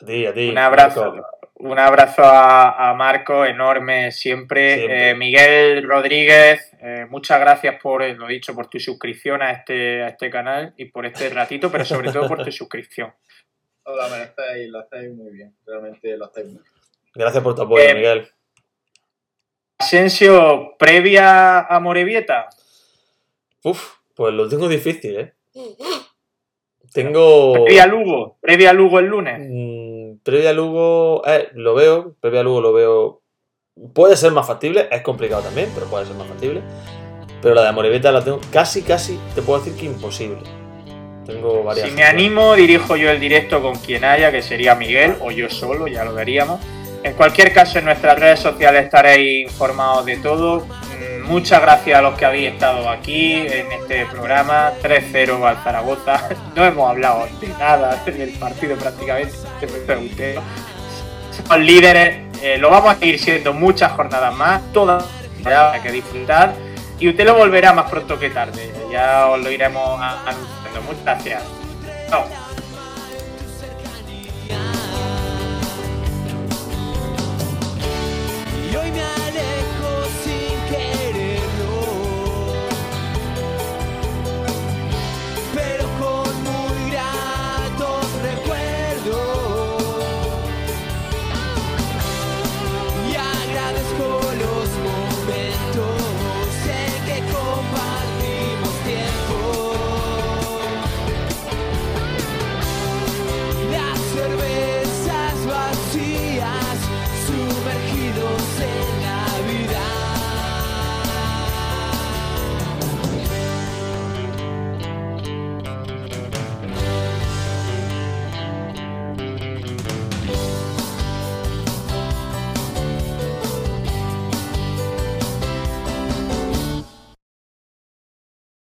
C: A ti, a ti.
D: Un abrazo. Un abrazo a, a Marco, enorme siempre. siempre. Eh, Miguel Rodríguez, eh, muchas gracias por, eh, lo dicho, por tu suscripción a este, a este canal y por este ratito, pero sobre todo por tu suscripción.
E: Hola, me estáis, lo hacéis muy bien, realmente lo muy bien.
C: Gracias por tu apoyo, eh, Miguel.
D: Asensio, previa a Morevieta.
C: Uf, pues lo tengo difícil, ¿eh? Tengo.
D: Previa a Lugo, previa Lugo el lunes.
C: Mm, previa Lugo, eh, lo veo, previa Lugo lo veo Puede ser más factible, es complicado también, pero puede ser más factible. Pero la de Amorebieta la tengo casi, casi, te puedo decir que imposible. Tengo varias.
D: Si me animo, dirijo yo el directo con quien haya, que sería Miguel o yo solo, ya lo veríamos. En cualquier caso, en nuestras redes sociales estaréis informados de todo. Muchas gracias a los que habéis estado aquí en este programa. 3-0 al Zaragoza. No hemos hablado de nada del partido prácticamente. Somos líderes eh, lo vamos a seguir siendo muchas jornadas más, todas hay que disfrutar. Y usted lo volverá más pronto que tarde. Ya os lo iremos anunciando. Muchas gracias. Chao.